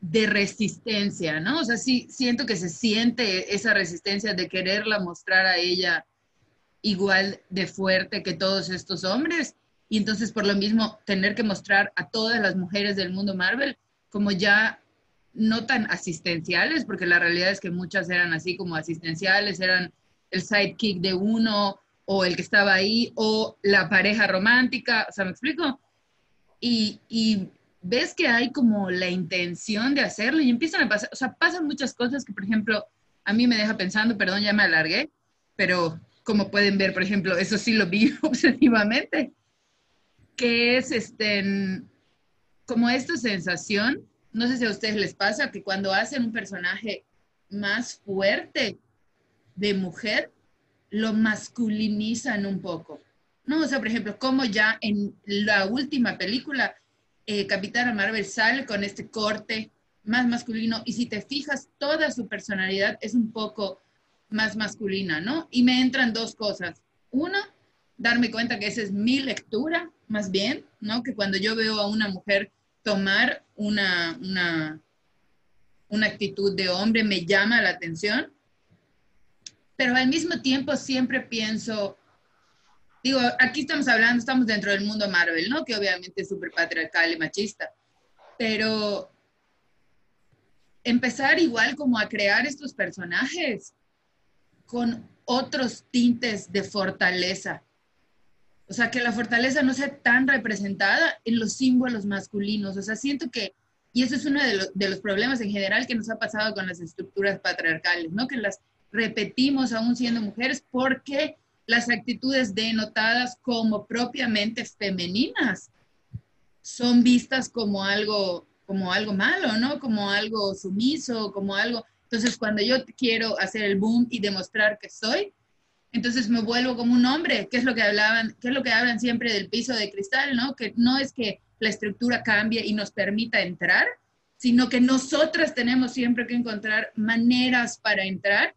Speaker 1: de resistencia, ¿no? O sea, sí siento que se siente esa resistencia de quererla mostrar a ella igual de fuerte que todos estos hombres y entonces por lo mismo tener que mostrar a todas las mujeres del mundo Marvel como ya no tan asistenciales, porque la realidad es que muchas eran así como asistenciales, eran el sidekick de uno o el que estaba ahí o la pareja romántica, o sea, ¿me explico? Y, y ves que hay como la intención de hacerlo y empiezan a pasar, o sea, pasan muchas cosas que, por ejemplo, a mí me deja pensando, perdón, ya me alargué, pero como pueden ver, por ejemplo, eso sí lo vi obsesivamente, que es este, como esta sensación, no sé si a ustedes les pasa, que cuando hacen un personaje más fuerte de mujer, lo masculinizan un poco. No, o sea, por ejemplo, como ya en la última película eh, Capitana Marvel sale con este corte más masculino y si te fijas, toda su personalidad es un poco más masculina, ¿no? Y me entran dos cosas. Una, darme cuenta que esa es mi lectura, más bien, ¿no? Que cuando yo veo a una mujer tomar una, una, una actitud de hombre, me llama la atención. Pero al mismo tiempo siempre pienso, digo, aquí estamos hablando, estamos dentro del mundo Marvel, ¿no? Que obviamente es súper patriarcal y machista, pero empezar igual como a crear estos personajes con otros tintes de fortaleza. O sea, que la fortaleza no sea tan representada en los símbolos masculinos. O sea, siento que, y eso es uno de, de los problemas en general que nos ha pasado con las estructuras patriarcales, ¿no? Que las repetimos aún siendo mujeres porque las actitudes denotadas como propiamente femeninas son vistas como algo, como algo malo, ¿no? Como algo sumiso, como algo... Entonces, cuando yo quiero hacer el boom y demostrar que soy, entonces me vuelvo como un hombre, que es lo que hablaban, que es lo que hablan siempre del piso de cristal, ¿no? Que no es que la estructura cambie y nos permita entrar, sino que nosotras tenemos siempre que encontrar maneras para entrar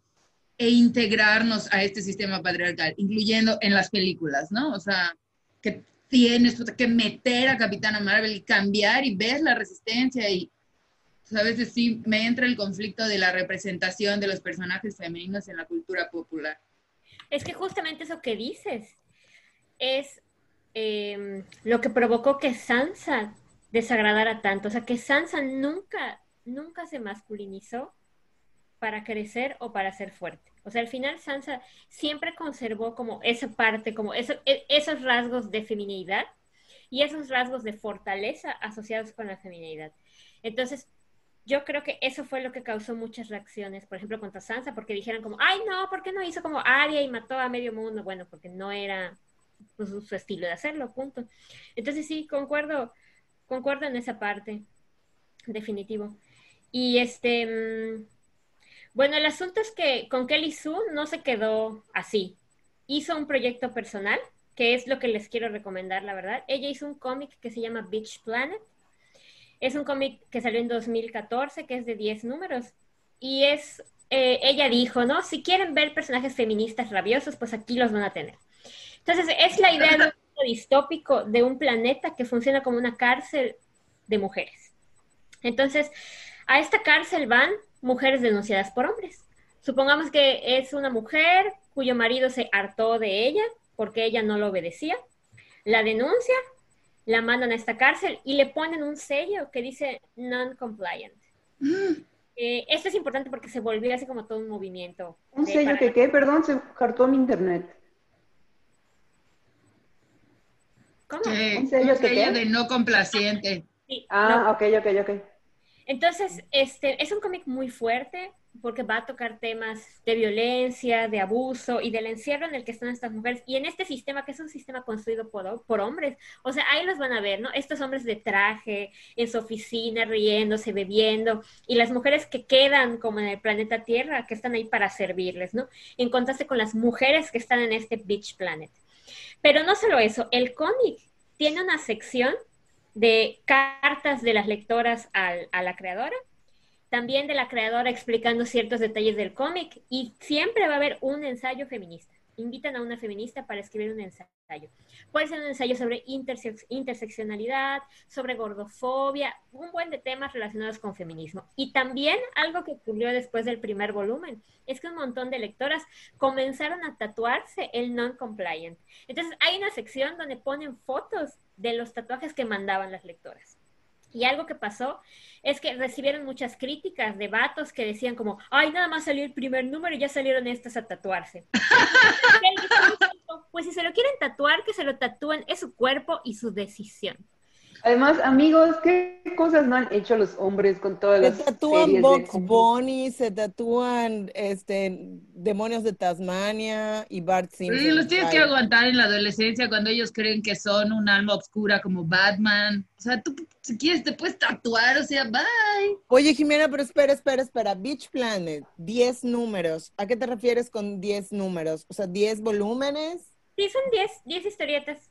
Speaker 1: e integrarnos a este sistema patriarcal, incluyendo en las películas, ¿no? O sea, que tienes que meter a Capitana Marvel y cambiar y ves la resistencia y a veces sí me entra el conflicto de la representación de los personajes femeninos en la cultura popular.
Speaker 4: Es que justamente eso que dices es em, lo que provocó que Sansa desagradara tanto. O sea, que Sansa nunca, nunca se masculinizó para crecer o para ser fuerte. O sea, al final Sansa siempre conservó como esa parte, como e, esos rasgos de feminidad y esos rasgos de fortaleza asociados con la feminidad. Entonces, yo creo que eso fue lo que causó muchas reacciones, por ejemplo, contra Sansa, porque dijeron como, ay, no, ¿por qué no hizo como Arya y mató a medio mundo? Bueno, porque no era pues, su estilo de hacerlo, punto. Entonces, sí, concuerdo, concuerdo en esa parte, definitivo. Y este, mm, bueno, el asunto es que con Kelly Sue no se quedó así. Hizo un proyecto personal, que es lo que les quiero recomendar, la verdad. Ella hizo un cómic que se llama Beach Planet. Es un cómic que salió en 2014, que es de 10 números. Y es, eh, ella dijo, ¿no? Si quieren ver personajes feministas rabiosos, pues aquí los van a tener. Entonces, es la idea de un distópico de un planeta que funciona como una cárcel de mujeres. Entonces, a esta cárcel van mujeres denunciadas por hombres. Supongamos que es una mujer cuyo marido se hartó de ella porque ella no lo obedecía. La denuncia, la mandan a esta cárcel y le ponen un sello que dice non-compliant. Mm. Eh, esto es importante porque se volvió así como todo un movimiento.
Speaker 2: ¿Un sello que qué? Perdón, se hartó mi internet.
Speaker 1: ¿Cómo? un sello, de no complaciente.
Speaker 2: ah, ok, ok, ok.
Speaker 4: Entonces, este, es un cómic muy fuerte porque va a tocar temas de violencia, de abuso y del encierro en el que están estas mujeres. Y en este sistema, que es un sistema construido por, hombres, o sea, ahí los van a ver, ¿no? Estos hombres de traje, en su oficina, riéndose, bebiendo, y las mujeres que quedan como en el planeta Tierra, que están ahí para servirles, ¿no? En contraste con las mujeres que están en este Beach Planet. Pero no solo eso, el cómic tiene una sección de cartas de las lectoras a la creadora, también de la creadora explicando ciertos detalles del cómic y siempre va a haber un ensayo feminista. invitan a una feminista para escribir un ensayo. Puede ser un ensayo sobre interseccionalidad, sobre gordofobia, un buen de temas relacionados con feminismo. Y también algo que ocurrió después del primer volumen es que un montón de lectoras comenzaron a tatuarse el non-compliant. Entonces hay una sección donde ponen fotos de los tatuajes que mandaban las lectoras. Y algo que pasó es que recibieron muchas críticas de vatos que decían como, ay, nada más salió el primer número y ya salieron estas a tatuarse. pues si se lo quieren tatuar, que se lo tatúen, es su cuerpo y su decisión.
Speaker 2: Además, amigos, ¿qué cosas no han hecho los hombres con todas las
Speaker 3: Se tatúan Box Bunny, se tatúan este, demonios de Tasmania y Bart Simpson.
Speaker 1: Sí, los tienes que aguantar en la adolescencia cuando ellos creen que son un alma oscura como Batman. O sea, tú si quieres te puedes tatuar, o sea, bye.
Speaker 3: Oye, Jimena, pero espera, espera, espera. Beach Planet, 10 números. ¿A qué te refieres con 10 números? O sea, 10 volúmenes.
Speaker 4: Sí, son 10, 10 historietas.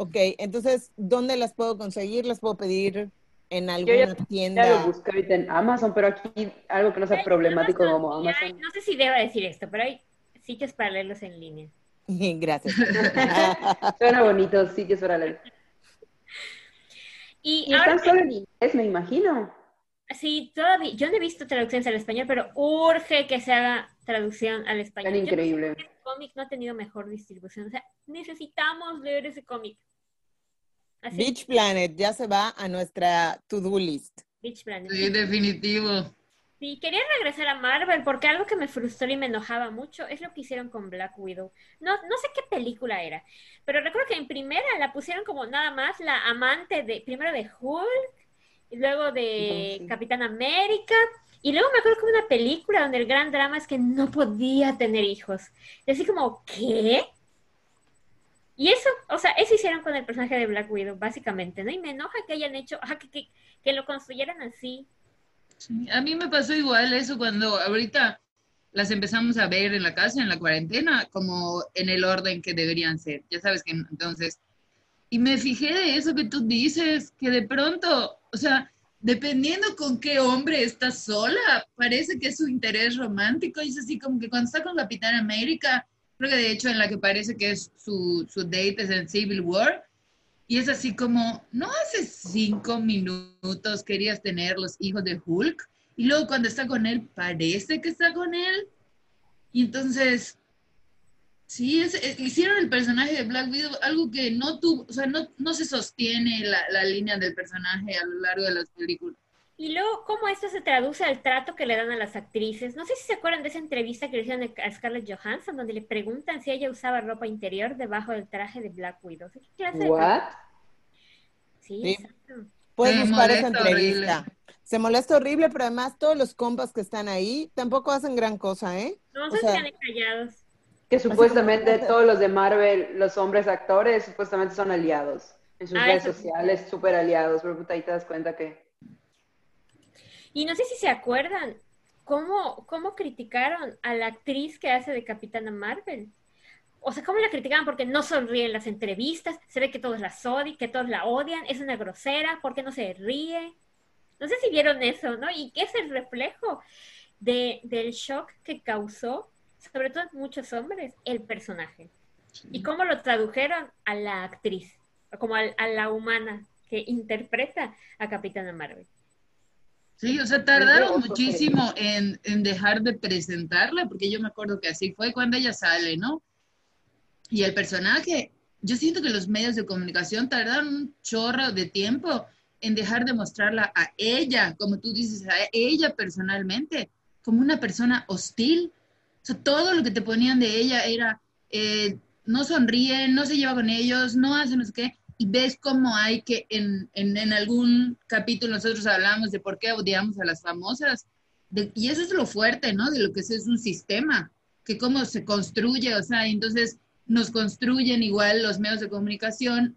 Speaker 3: Ok, entonces, ¿dónde las puedo conseguir? ¿Las puedo pedir en alguna tienda?
Speaker 2: Ya lo busqué ahorita en Amazon, pero aquí algo que no sea problemático como Amazon.
Speaker 4: no sé si debo decir esto, pero hay sitios para leerlos en línea.
Speaker 3: Gracias.
Speaker 2: Suena bonito, sitios para leer. Y, están solo en inglés, me imagino.
Speaker 4: Sí, todavía, yo no he visto traducciones al español, pero urge que se haga traducción al español.
Speaker 2: Tan increíble.
Speaker 4: El cómic no ha tenido mejor distribución, o sea, necesitamos leer ese cómic.
Speaker 3: Beach Planet ya se va a nuestra to-do list.
Speaker 4: Beach Planet.
Speaker 1: Sí, definitivo.
Speaker 4: Sí, quería regresar a Marvel porque algo que me frustró y me enojaba mucho es lo que hicieron con Black Widow. No, no sé qué película era, pero recuerdo que en primera la pusieron como nada más la amante de, primero de Hulk, luego de Capitán América, y luego me acuerdo que una película donde el gran drama es que no podía tener hijos. Y así como, ¿qué? Y eso, o sea, eso hicieron con el personaje de Black Widow, básicamente, ¿no? Y me enoja que hayan hecho, que, que, lo construyeran así.
Speaker 1: a mí me pasó igual eso cuando ahorita las empezamos a ver en la casa, en la cuarentena, como en el orden que deberían ser. Ya sabes que entonces, y me fijé de eso que tú dices, que de pronto, o sea, dependiendo con qué hombre está sola, parece que es su interés romántico, y es así como que cuando está con Capitán América, creo que de hecho en la que parece que es su, su date es en Civil War, y es así como, ¿no hace cinco minutos querías tener los hijos de Hulk? Y luego cuando está con él, parece que está con él. Y entonces, sí, es, eh, hicieron el personaje de Black Widow algo que no tuvo, o sea, no, no se sostiene la, la línea del personaje a lo largo de las películas.
Speaker 4: Y luego, ¿cómo esto se traduce al trato que le dan a las actrices? No sé si se acuerdan de esa entrevista que le hicieron a Scarlett Johansson, donde le preguntan si ella usaba ropa interior debajo del traje de Black Widow. ¿Qué clase
Speaker 2: ¿What?
Speaker 4: Sí, exacto.
Speaker 3: Puedes buscar esa entrevista. Se molesta horrible, pero además todos los compas que están ahí tampoco hacen gran cosa, ¿eh?
Speaker 4: No, se quedan callados.
Speaker 2: Que supuestamente todos los de Marvel, los hombres actores, supuestamente son aliados. En sus ah, redes sociales, súper aliados, pero puta, ahí te das cuenta que
Speaker 4: y no sé si se acuerdan cómo, cómo criticaron a la actriz que hace de Capitana Marvel. O sea, cómo la criticaban porque no sonríe en las entrevistas, se ve que todos la odian, que todos la odian, es una grosera, ¿por qué no se ríe? No sé si vieron eso, ¿no? Y qué es el reflejo de, del shock que causó, sobre todo en muchos hombres, el personaje. Y cómo lo tradujeron a la actriz, como a la humana que interpreta a Capitana Marvel.
Speaker 1: Sí, o sea, tardaron muchísimo en, en, dejar de presentarla, porque yo me acuerdo que así fue cuando ella sale, ¿no? Y el personaje, yo siento que los medios de comunicación tardaron un chorro de tiempo en dejar de mostrarla a ella, como tú dices, a ella personalmente, como una persona hostil. O sea, todo lo que te ponían de ella era, eh, no sonríe, no se lleva con ellos, no hace no sé qué. Y ves cómo hay que en, en, algún capítulo nosotros hablamos de por qué odiamos a las famosas, y eso es lo fuerte, ¿no? De lo que es, es un sistema, que cómo se construye, o sea, entonces nos construyen igual los medios de comunicación,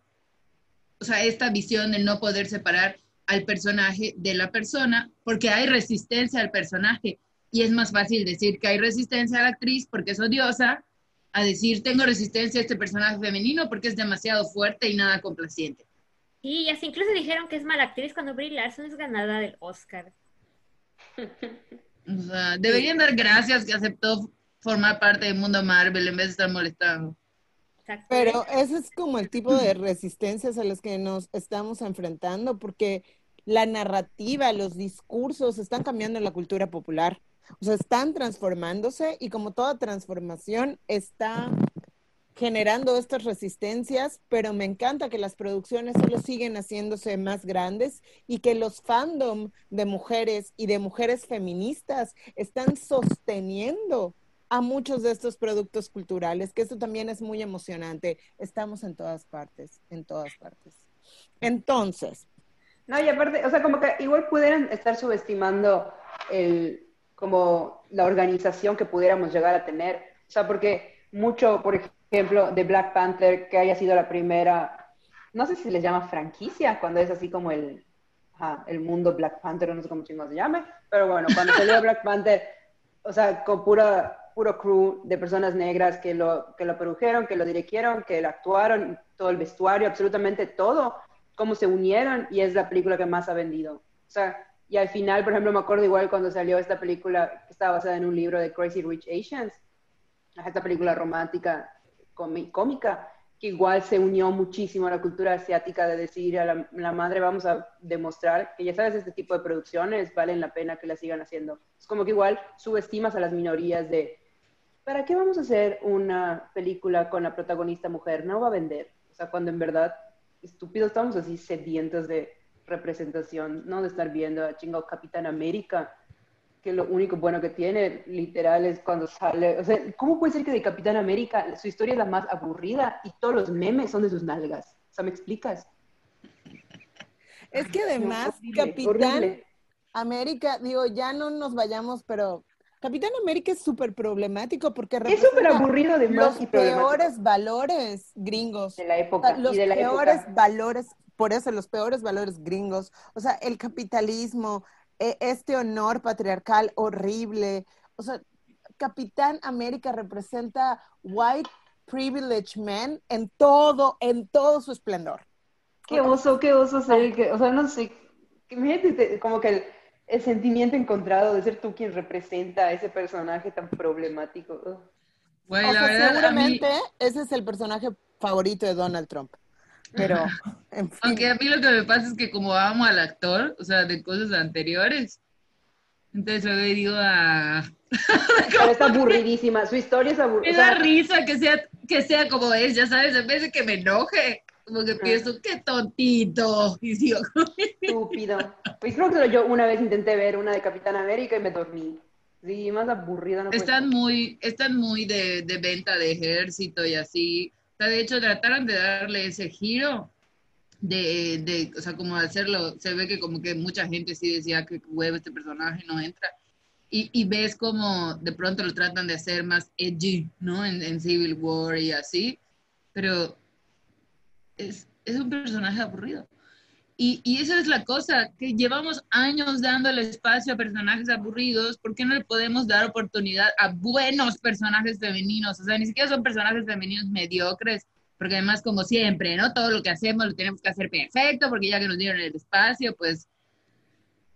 Speaker 1: o sea, esta visión de no poder separar al personaje de la persona, porque hay resistencia al personaje, y es más fácil decir que hay resistencia a la actriz porque es odiosa, a decir, tengo resistencia a este personaje femenino porque es demasiado fuerte y nada complaciente.
Speaker 4: Y así incluso dijeron que es mala actriz cuando Brie Larson es ganadora del Oscar.
Speaker 1: O sea, deberían dar gracias que aceptó formar parte del mundo Marvel en vez de estar molestando.
Speaker 3: Pero ese es como el tipo de resistencias a las que nos estamos enfrentando, porque la narrativa, los discursos están cambiando en la cultura popular. O sea, están transformándose y como toda transformación está generando estas resistencias, pero me encanta que las producciones solo siguen haciéndose más grandes y que los fandom de mujeres y de mujeres feministas están sosteniendo a muchos de estos productos culturales, que eso también es muy emocionante. Estamos en todas partes, en todas partes. Entonces,
Speaker 2: No, y aparte, o sea, como que igual pudieran estar subestimando el, como la organización que pudiéramos llegar a tener. O sea, porque mucho, por ejemplo, de Black Panther, que haya sido la primera, no sé si les llama franquicia, cuando es así como el, ajá, el mundo Black Panther, no sé cómo chingados se llame, pero bueno, cuando salió Black Panther, o sea, con pura, puro crew de personas negras que lo, que lo produjeron, que lo dirigieron, que lo actuaron, todo el vestuario, absolutamente todo, cómo se unieron y es la película que más ha vendido. O sea, y al final, por ejemplo, me acuerdo igual cuando salió esta película que estaba basada en un libro de Crazy Rich Asians, esta película romántica, cómi- cómica, que igual se unió muchísimo a la cultura asiática de decir a la, la madre vamos a demostrar que ya sabes, este tipo de producciones valen la pena que las sigan haciendo. Es como que igual subestimas a las minorías de, ¿para qué vamos a hacer una película con la protagonista mujer? No va a vender. O sea, cuando en verdad, estúpidos, estamos así sedientos de representación, ¿no? De estar viendo a chingado Capitán América, que lo único bueno que tiene, literal, es cuando sale. O sea, ¿cómo puede ser que de Capitán América su historia es la más aburrida y todos los memes son de sus nalgas? O sea, ¿me explicas?
Speaker 3: es que además,
Speaker 2: Horrible,
Speaker 3: Capitán
Speaker 2: horrible.
Speaker 3: América, digo, ya no nos vayamos, pero Capitán América es súper problemático porque
Speaker 2: Es súper aburrido de
Speaker 3: los
Speaker 2: y
Speaker 3: peores valores gringos.
Speaker 2: de la
Speaker 3: O sea,
Speaker 2: época.
Speaker 3: los
Speaker 2: y de la
Speaker 3: peores
Speaker 2: época.
Speaker 3: valores, por eso los peores valores gringos, o sea, el capitalismo, e- este honor patriarcal horrible, o sea, Capitán América representa white privilege men en todo, en todo su esplendor.
Speaker 2: Qué oso, qué oso ser el que, o sea, no sé, imagínate como que el, el sentimiento encontrado de ser tú quien representa a ese personaje tan problemático.
Speaker 1: Güey,
Speaker 3: o
Speaker 1: la
Speaker 3: sea,
Speaker 1: verdad, a mí,
Speaker 3: seguramente ese es el personaje favorito de Donald Trump. Pero, en fin.
Speaker 1: aunque a mí lo que me pasa es que como amo al actor, o sea, de cosas anteriores, entonces luego digo, ah,
Speaker 2: Pero está aburridísima, su historia es
Speaker 1: me
Speaker 2: aburrida.
Speaker 1: da risa que sea, que sea como es, ya sabes, en vez de que me enoje, como que pienso, qué tontito, y digo,
Speaker 2: estúpido. Pues creo que yo una vez intenté ver una de Capitán América y me dormí. Sí, más aburrida no
Speaker 1: están muy, están muy de, de venta de ejército y así. De hecho, trataron de darle ese giro de, de, o sea, como hacerlo, se ve que como que mucha gente sí decía que huevo este personaje no entra. Y, y ves como de pronto lo tratan de hacer más edgy, ¿no? En, en Civil War y así. Pero es, es un personaje aburrido. Y, y esa es la cosa, que llevamos años dándole espacio a personajes aburridos, ¿por qué no le podemos dar oportunidad a buenos personajes femeninos? O sea, ni siquiera son personajes femeninos mediocres, porque además, como siempre, ¿no? Todo lo que hacemos lo tenemos que hacer perfecto, porque ya que nos dieron el espacio, pues...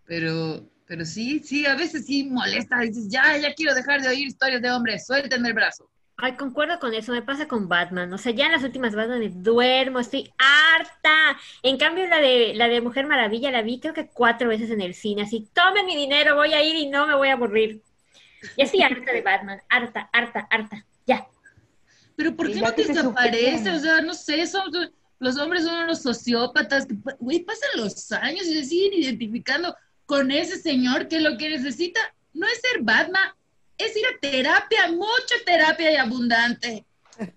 Speaker 1: Pero, pero sí, sí, a veces sí molesta, dices, ya, ya quiero dejar de oír historias de hombres, suéltenme el brazo.
Speaker 4: Ay, concuerdo con eso, me pasa con Batman. O sea, ya en las últimas Batman me duermo, estoy harta. En cambio, la de, la de Mujer Maravilla la vi creo que cuatro veces en el cine. Así, tomen mi dinero, voy a ir y no me voy a aburrir. Y estoy harta de Batman, harta, harta, harta. Ya.
Speaker 1: Pero ¿por qué
Speaker 2: ya
Speaker 1: no te desaparece? O sea, no sé, son, los hombres son unos sociópatas güey, pasan los años y se siguen identificando con ese señor que lo que necesita no es ser Batman, es ir a terapia, mucha terapia y abundante.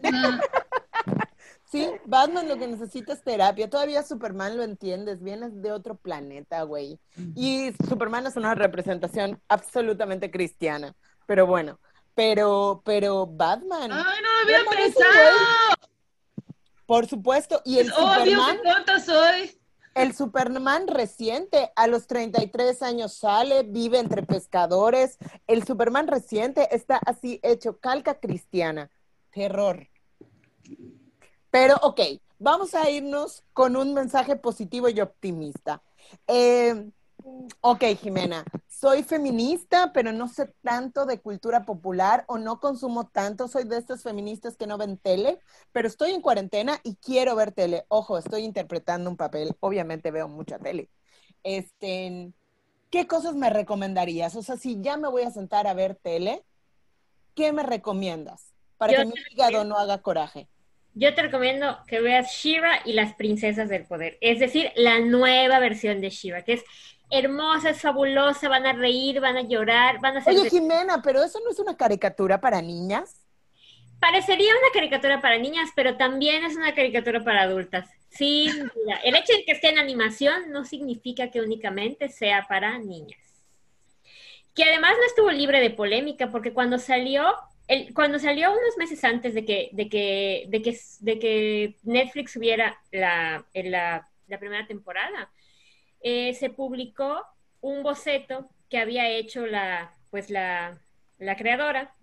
Speaker 1: No,
Speaker 3: Sí, Batman lo que necesita es terapia. Todavía Superman lo entiendes, vienes de otro planeta, güey. Y Superman es una representación absolutamente cristiana. Pero bueno, pero, pero Batman,
Speaker 1: Ay, no lo había pensado.
Speaker 3: por supuesto, y el
Speaker 1: Es obvio
Speaker 3: Superman,
Speaker 1: que tonta soy.
Speaker 3: El Superman reciente, a los 33 años sale, vive entre pescadores. El Superman reciente está así hecho, calca cristiana. Terror. Pero, ok, vamos a irnos con un mensaje positivo y optimista. Eh, Ok, Jimena, soy feminista, pero no sé tanto de cultura popular o no consumo tanto. Soy de estas feministas que no ven tele, pero estoy en cuarentena y quiero ver tele. Ojo, estoy interpretando un papel. Obviamente veo mucha tele. Este, ¿qué cosas me recomendarías? O sea, si ya me voy a sentar a ver tele, ¿qué me recomiendas para
Speaker 4: Yo
Speaker 3: que mi hígado no haga coraje?
Speaker 4: Yo te recomiendo que veas Shiva y las princesas del poder, es decir, la nueva versión de Shiva, que es hermosa, es fabulosa, van a reír, van a llorar, van a ser...
Speaker 3: Oye, Jimena, pero eso no es una caricatura para niñas.
Speaker 4: Parecería una caricatura para niñas, pero también es una caricatura para adultas. Sin duda. El hecho de que esté en animación no significa que únicamente sea para niñas. Que además no estuvo libre de polémica, porque cuando salió, el, cuando salió unos meses antes de que, de que, de que, de que Netflix subiera la, la, la primera temporada, eh, se publicó un boceto que había hecho la, pues la, la creadora,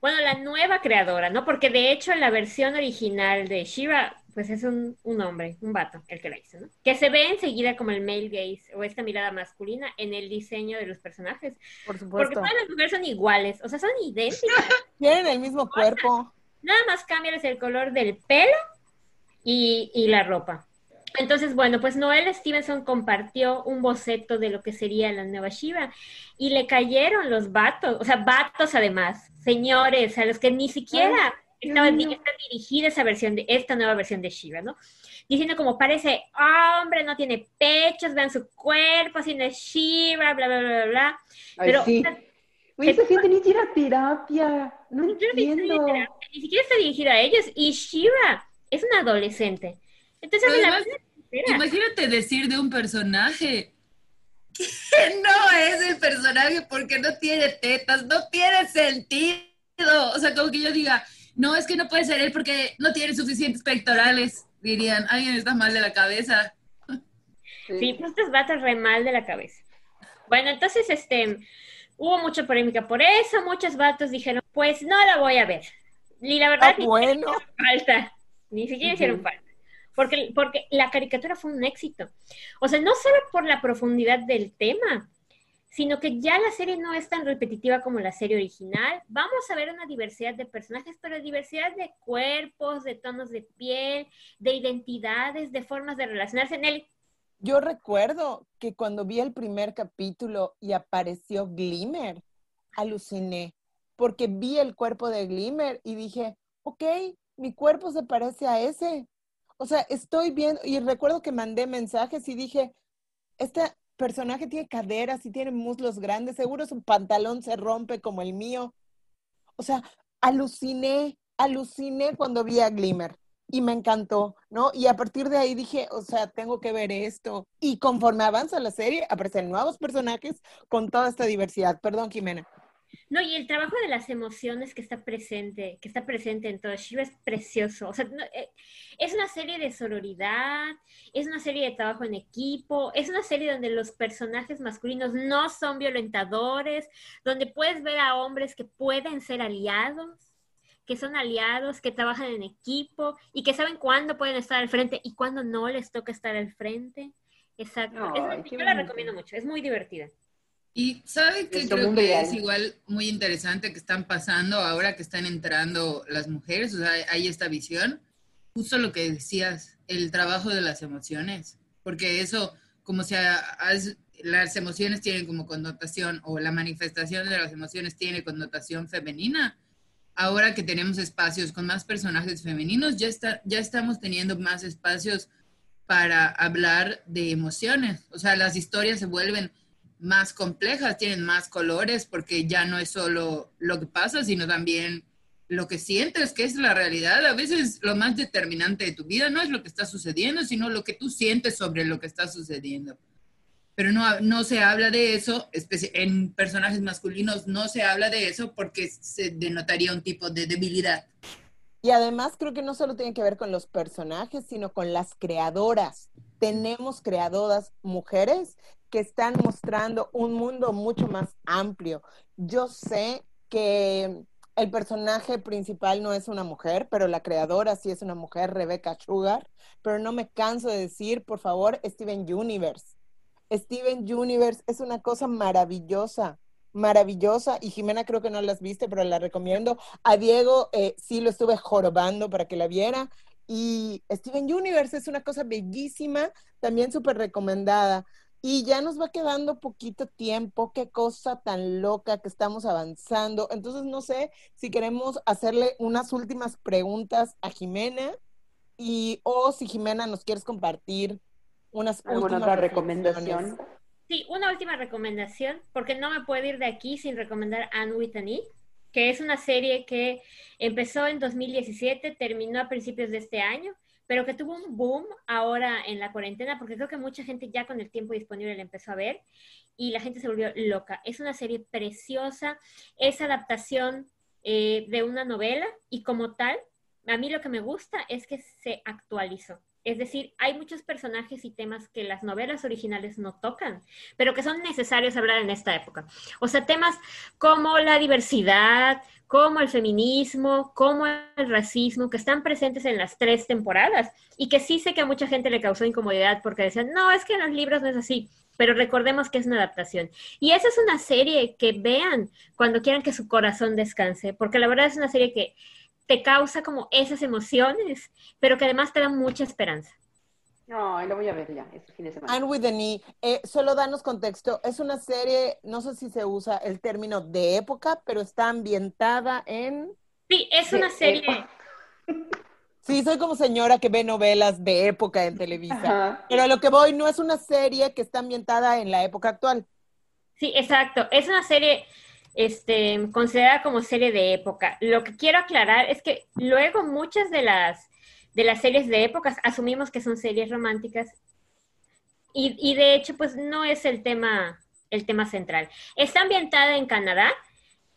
Speaker 4: bueno, la nueva creadora, ¿no? Porque de hecho la versión original de Shiva, pues es un, un hombre, un vato, el que la hizo, ¿no? Que se ve enseguida como el male gaze o esta mirada masculina en el diseño de los personajes.
Speaker 3: Por
Speaker 4: Porque
Speaker 3: supuesto.
Speaker 4: todas las mujeres son iguales, o sea, son idénticas.
Speaker 3: Tienen el mismo cuerpo.
Speaker 4: Nada más cambias el color del pelo y, y la ropa. Entonces, bueno, pues Noel Stevenson compartió un boceto de lo que sería la nueva Shiva y le cayeron los vatos, o sea, vatos además, señores, a los que ni siquiera estaba
Speaker 2: Dios mío.
Speaker 4: está dirigida esa versión de esta nueva versión de Shiva, ¿no? Diciendo como parece hombre, no tiene pechos, vean su cuerpo, así no es Shiva, bla, bla, bla, bla, bla.
Speaker 2: Ay,
Speaker 4: Pero
Speaker 2: sí. Güey, esa gente ni siquiera terapia. No
Speaker 4: no
Speaker 2: entiendo.
Speaker 4: terapia, ni siquiera está dirigida a ellos y Shiva es una adolescente. Entonces, la
Speaker 1: además,
Speaker 4: verdad, espera.
Speaker 1: Imagínate decir de un personaje que no es el personaje porque no tiene tetas, no tiene sentido. O sea, como que yo diga, no, es que no puede ser él porque no tiene suficientes pectorales. Dirían, alguien está mal de la cabeza.
Speaker 4: Sí, pues estos vatos re mal de la cabeza. Bueno, entonces, este, hubo mucha polémica por eso, muchos vatos dijeron, pues no la voy a ver. Y la verdad,
Speaker 3: Ah,
Speaker 4: ni
Speaker 3: bueno.
Speaker 4: falta, ni siquiera hicieron falta. Porque, porque la caricatura fue un éxito. O sea, no solo por la profundidad del tema, sino que ya la serie no es tan repetitiva como la serie original. Vamos a ver una diversidad de personajes, pero diversidad de cuerpos, de tonos de piel, de identidades, de formas de relacionarse. Nelly,
Speaker 3: Yo recuerdo que cuando vi el primer capítulo y apareció Glimmer, aluciné, porque vi el cuerpo de Glimmer y dije, ok, mi cuerpo se parece a ese. O sea, estoy viendo, y recuerdo que mandé mensajes y dije, este personaje tiene caderas y tiene muslos grandes, seguro su pantalón se rompe como el mío. O sea, aluciné, aluciné cuando vi a Glimmer y me encantó, ¿no? Y a partir de ahí dije, o sea, tengo que ver esto. Y conforme avanza la serie, aparecen nuevos personajes con toda esta diversidad. Perdón, Jimena.
Speaker 4: No, y el trabajo de las emociones que está presente, que está presente en todo Shiva es precioso. O sea, no, eh, es una serie de sororidad, es una serie de trabajo en equipo, es una serie donde los personajes masculinos no son violentadores, donde puedes ver a hombres que pueden ser aliados, que son aliados, que trabajan en equipo y que saben cuándo pueden estar al frente y cuándo no les toca estar al frente. Exacto. Es-
Speaker 2: Ay, qué
Speaker 4: yo la recomiendo mucho, es muy divertida.
Speaker 1: Y ¿sabe que creo que es igual muy interesante que están pasando ahora que están entrando las mujeres? O sea, hay esta visión. Justo lo que decías, el trabajo de las emociones. Porque eso, como sea, has- las emociones tienen como connotación, o la manifestación de las emociones tiene connotación femenina. Ahora que tenemos espacios con más personajes femeninos, ya, está, ya estamos teniendo más espacios para hablar de emociones. O sea, las historias se vuelven más complejas, tienen más colores, porque ya no es solo lo que pasa, sino también lo que sientes, que es la realidad. A veces lo más determinante de tu vida no es lo que está sucediendo, sino lo que tú sientes sobre lo que está sucediendo. Pero no, no se habla de eso, en personajes masculinos no se habla de eso porque se denotaría un tipo de debilidad.
Speaker 3: Y además creo que no solo tiene que ver con los personajes, sino con las creadoras. Tenemos creadoras mujeres que están mostrando un mundo mucho más amplio. Yo sé que el personaje principal no es una mujer, pero la creadora sí es una mujer, Rebecca Sugar, pero no me canso de decir, por favor, Steven Universe. Steven Universe es una cosa maravillosa, maravillosa. Y Jimena creo que no las viste, pero la recomiendo. A Diego eh, sí lo estuve jorobando para que la viera. Y Steven Universe es una cosa bellísima, también súper recomendada. Y ya nos va quedando poquito tiempo, qué cosa tan loca que estamos avanzando. Entonces, no sé si queremos hacerle unas últimas preguntas a Jimena y o si Jimena nos quieres compartir unas
Speaker 2: ¿Alguna
Speaker 3: últimas
Speaker 2: otra recomendación?
Speaker 4: Sí, una última recomendación, porque no me puedo ir de aquí sin recomendar Anne with an E, que es una serie que empezó en 2017, terminó a principios de este año, pero que tuvo un boom ahora en la cuarentena, porque creo que mucha gente ya con el tiempo disponible la empezó a ver y la gente se volvió loca. Es una serie preciosa, es adaptación eh, de una novela y como tal, a mí lo que me gusta es que se actualizó. Es decir, hay muchos personajes y temas que las novelas originales no tocan, pero que son necesarios hablar en esta época. O sea, temas como la diversidad, como el feminismo, como el racismo, que están presentes en las tres temporadas y que sí sé que a mucha gente le causó incomodidad porque decían, no, es que en los libros no es así, pero recordemos que es una adaptación. Y esa es una serie que vean cuando quieran que su corazón descanse, porque la verdad es una serie que te causa como esas emociones, pero que además te da mucha esperanza.
Speaker 2: No, lo voy a ver ya, este fin de semana.
Speaker 3: Anne with an E, eh, solo danos contexto, es una serie, no sé si se usa el término de época, pero está ambientada en...
Speaker 4: Sí, es una serie,
Speaker 3: Sí, soy como señora que ve novelas de época en Televisa,
Speaker 2: Ajá.
Speaker 3: pero a lo que voy no es una serie que está ambientada en la época actual.
Speaker 4: sí, exacto, es una serie este, considerada como serie de época. Lo que quiero aclarar es que luego muchas de las, de las series de épocas asumimos que son series románticas y, y de hecho pues no es el tema, el tema central. Está ambientada en Canadá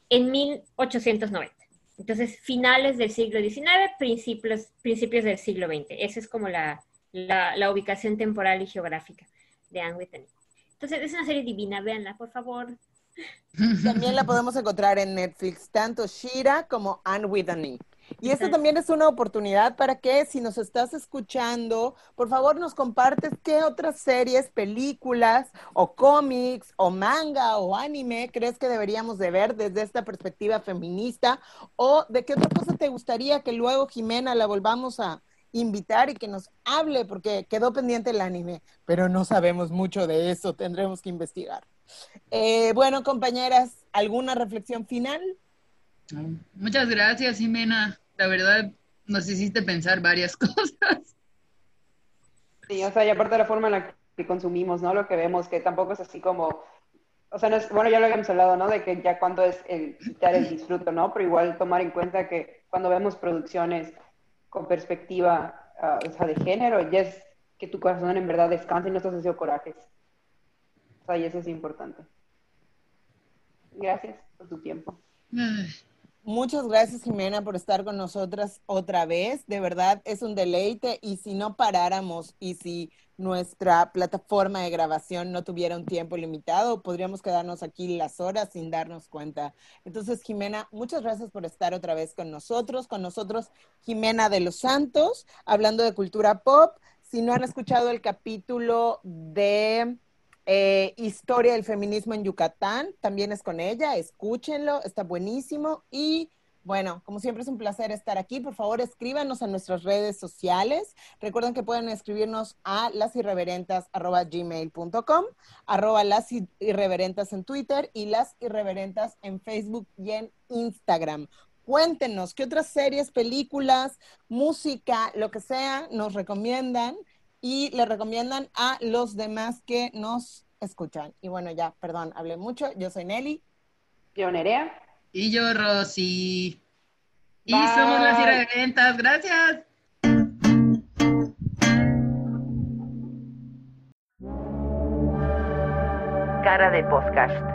Speaker 4: en 1890. Entonces, finales del siglo XIX, principios, principios del siglo XX. Esa es como la, la, ubicación temporal y geográfica de Anne. Entonces, es una serie divina, véanla, por favor.
Speaker 3: También la podemos encontrar en Netflix, tanto Shira como Anne with an. Y esta también es una oportunidad para que si nos estás escuchando, por favor nos compartes qué otras series, películas o cómics o manga o anime crees que deberíamos de ver desde esta perspectiva feminista o de qué otra cosa te gustaría que luego Jimena la volvamos a invitar y que nos hable porque quedó pendiente el anime, pero no sabemos mucho de eso, tendremos que investigar. Eh, bueno, compañeras, ¿alguna reflexión final?
Speaker 1: Muchas gracias, Jimena. La verdad, nos hiciste pensar varias cosas.
Speaker 2: Sí, o sea, y aparte de la forma en la que consumimos, ¿no? Lo que vemos, que tampoco es así como, o sea, no es, bueno, ya lo habíamos hablado, ¿no? De que ya cuando es el quitar el disfruto, ¿no? Pero igual tomar en cuenta que cuando vemos producciones con perspectiva, ah, o sea, de género, ya es que tu corazón en verdad descanse y no estás haciendo corajes. O sea, y eso es importante. Gracias por tu tiempo.
Speaker 1: Ay,
Speaker 3: Muchas gracias, Jimena, por estar con nosotras otra vez. De verdad, es un deleite. Y si no paráramos y si nuestra plataforma de grabación no tuviera un tiempo limitado, podríamos quedarnos aquí las horas sin darnos cuenta. Entonces, Jimena, muchas gracias por estar otra vez con nosotros. Con nosotros, Jimena de los Santos, hablando de cultura pop. Si no han escuchado el capítulo de eh, Historia del Feminismo en Yucatán, también es con ella, escúchenlo, está buenísimo. Y bueno, como siempre es un placer estar aquí. Por favor, escríbanos a nuestras redes sociales. Recuerden que pueden escribirnos a lasirreverentas.gmail.com, arroba las irreverentas en Twitter y las irreverentas en Facebook y en Instagram. Cuéntenos qué otras series, películas, música, lo que sea, nos recomiendan y le recomiendan a los demás que nos escuchan. Y bueno, ya, perdón, hablé mucho. Yo soy Nelly.
Speaker 2: Yo, Nerea.
Speaker 1: Y yo, Rosy. Y somos las irreverentas. Gracias.
Speaker 5: Cara de podcast.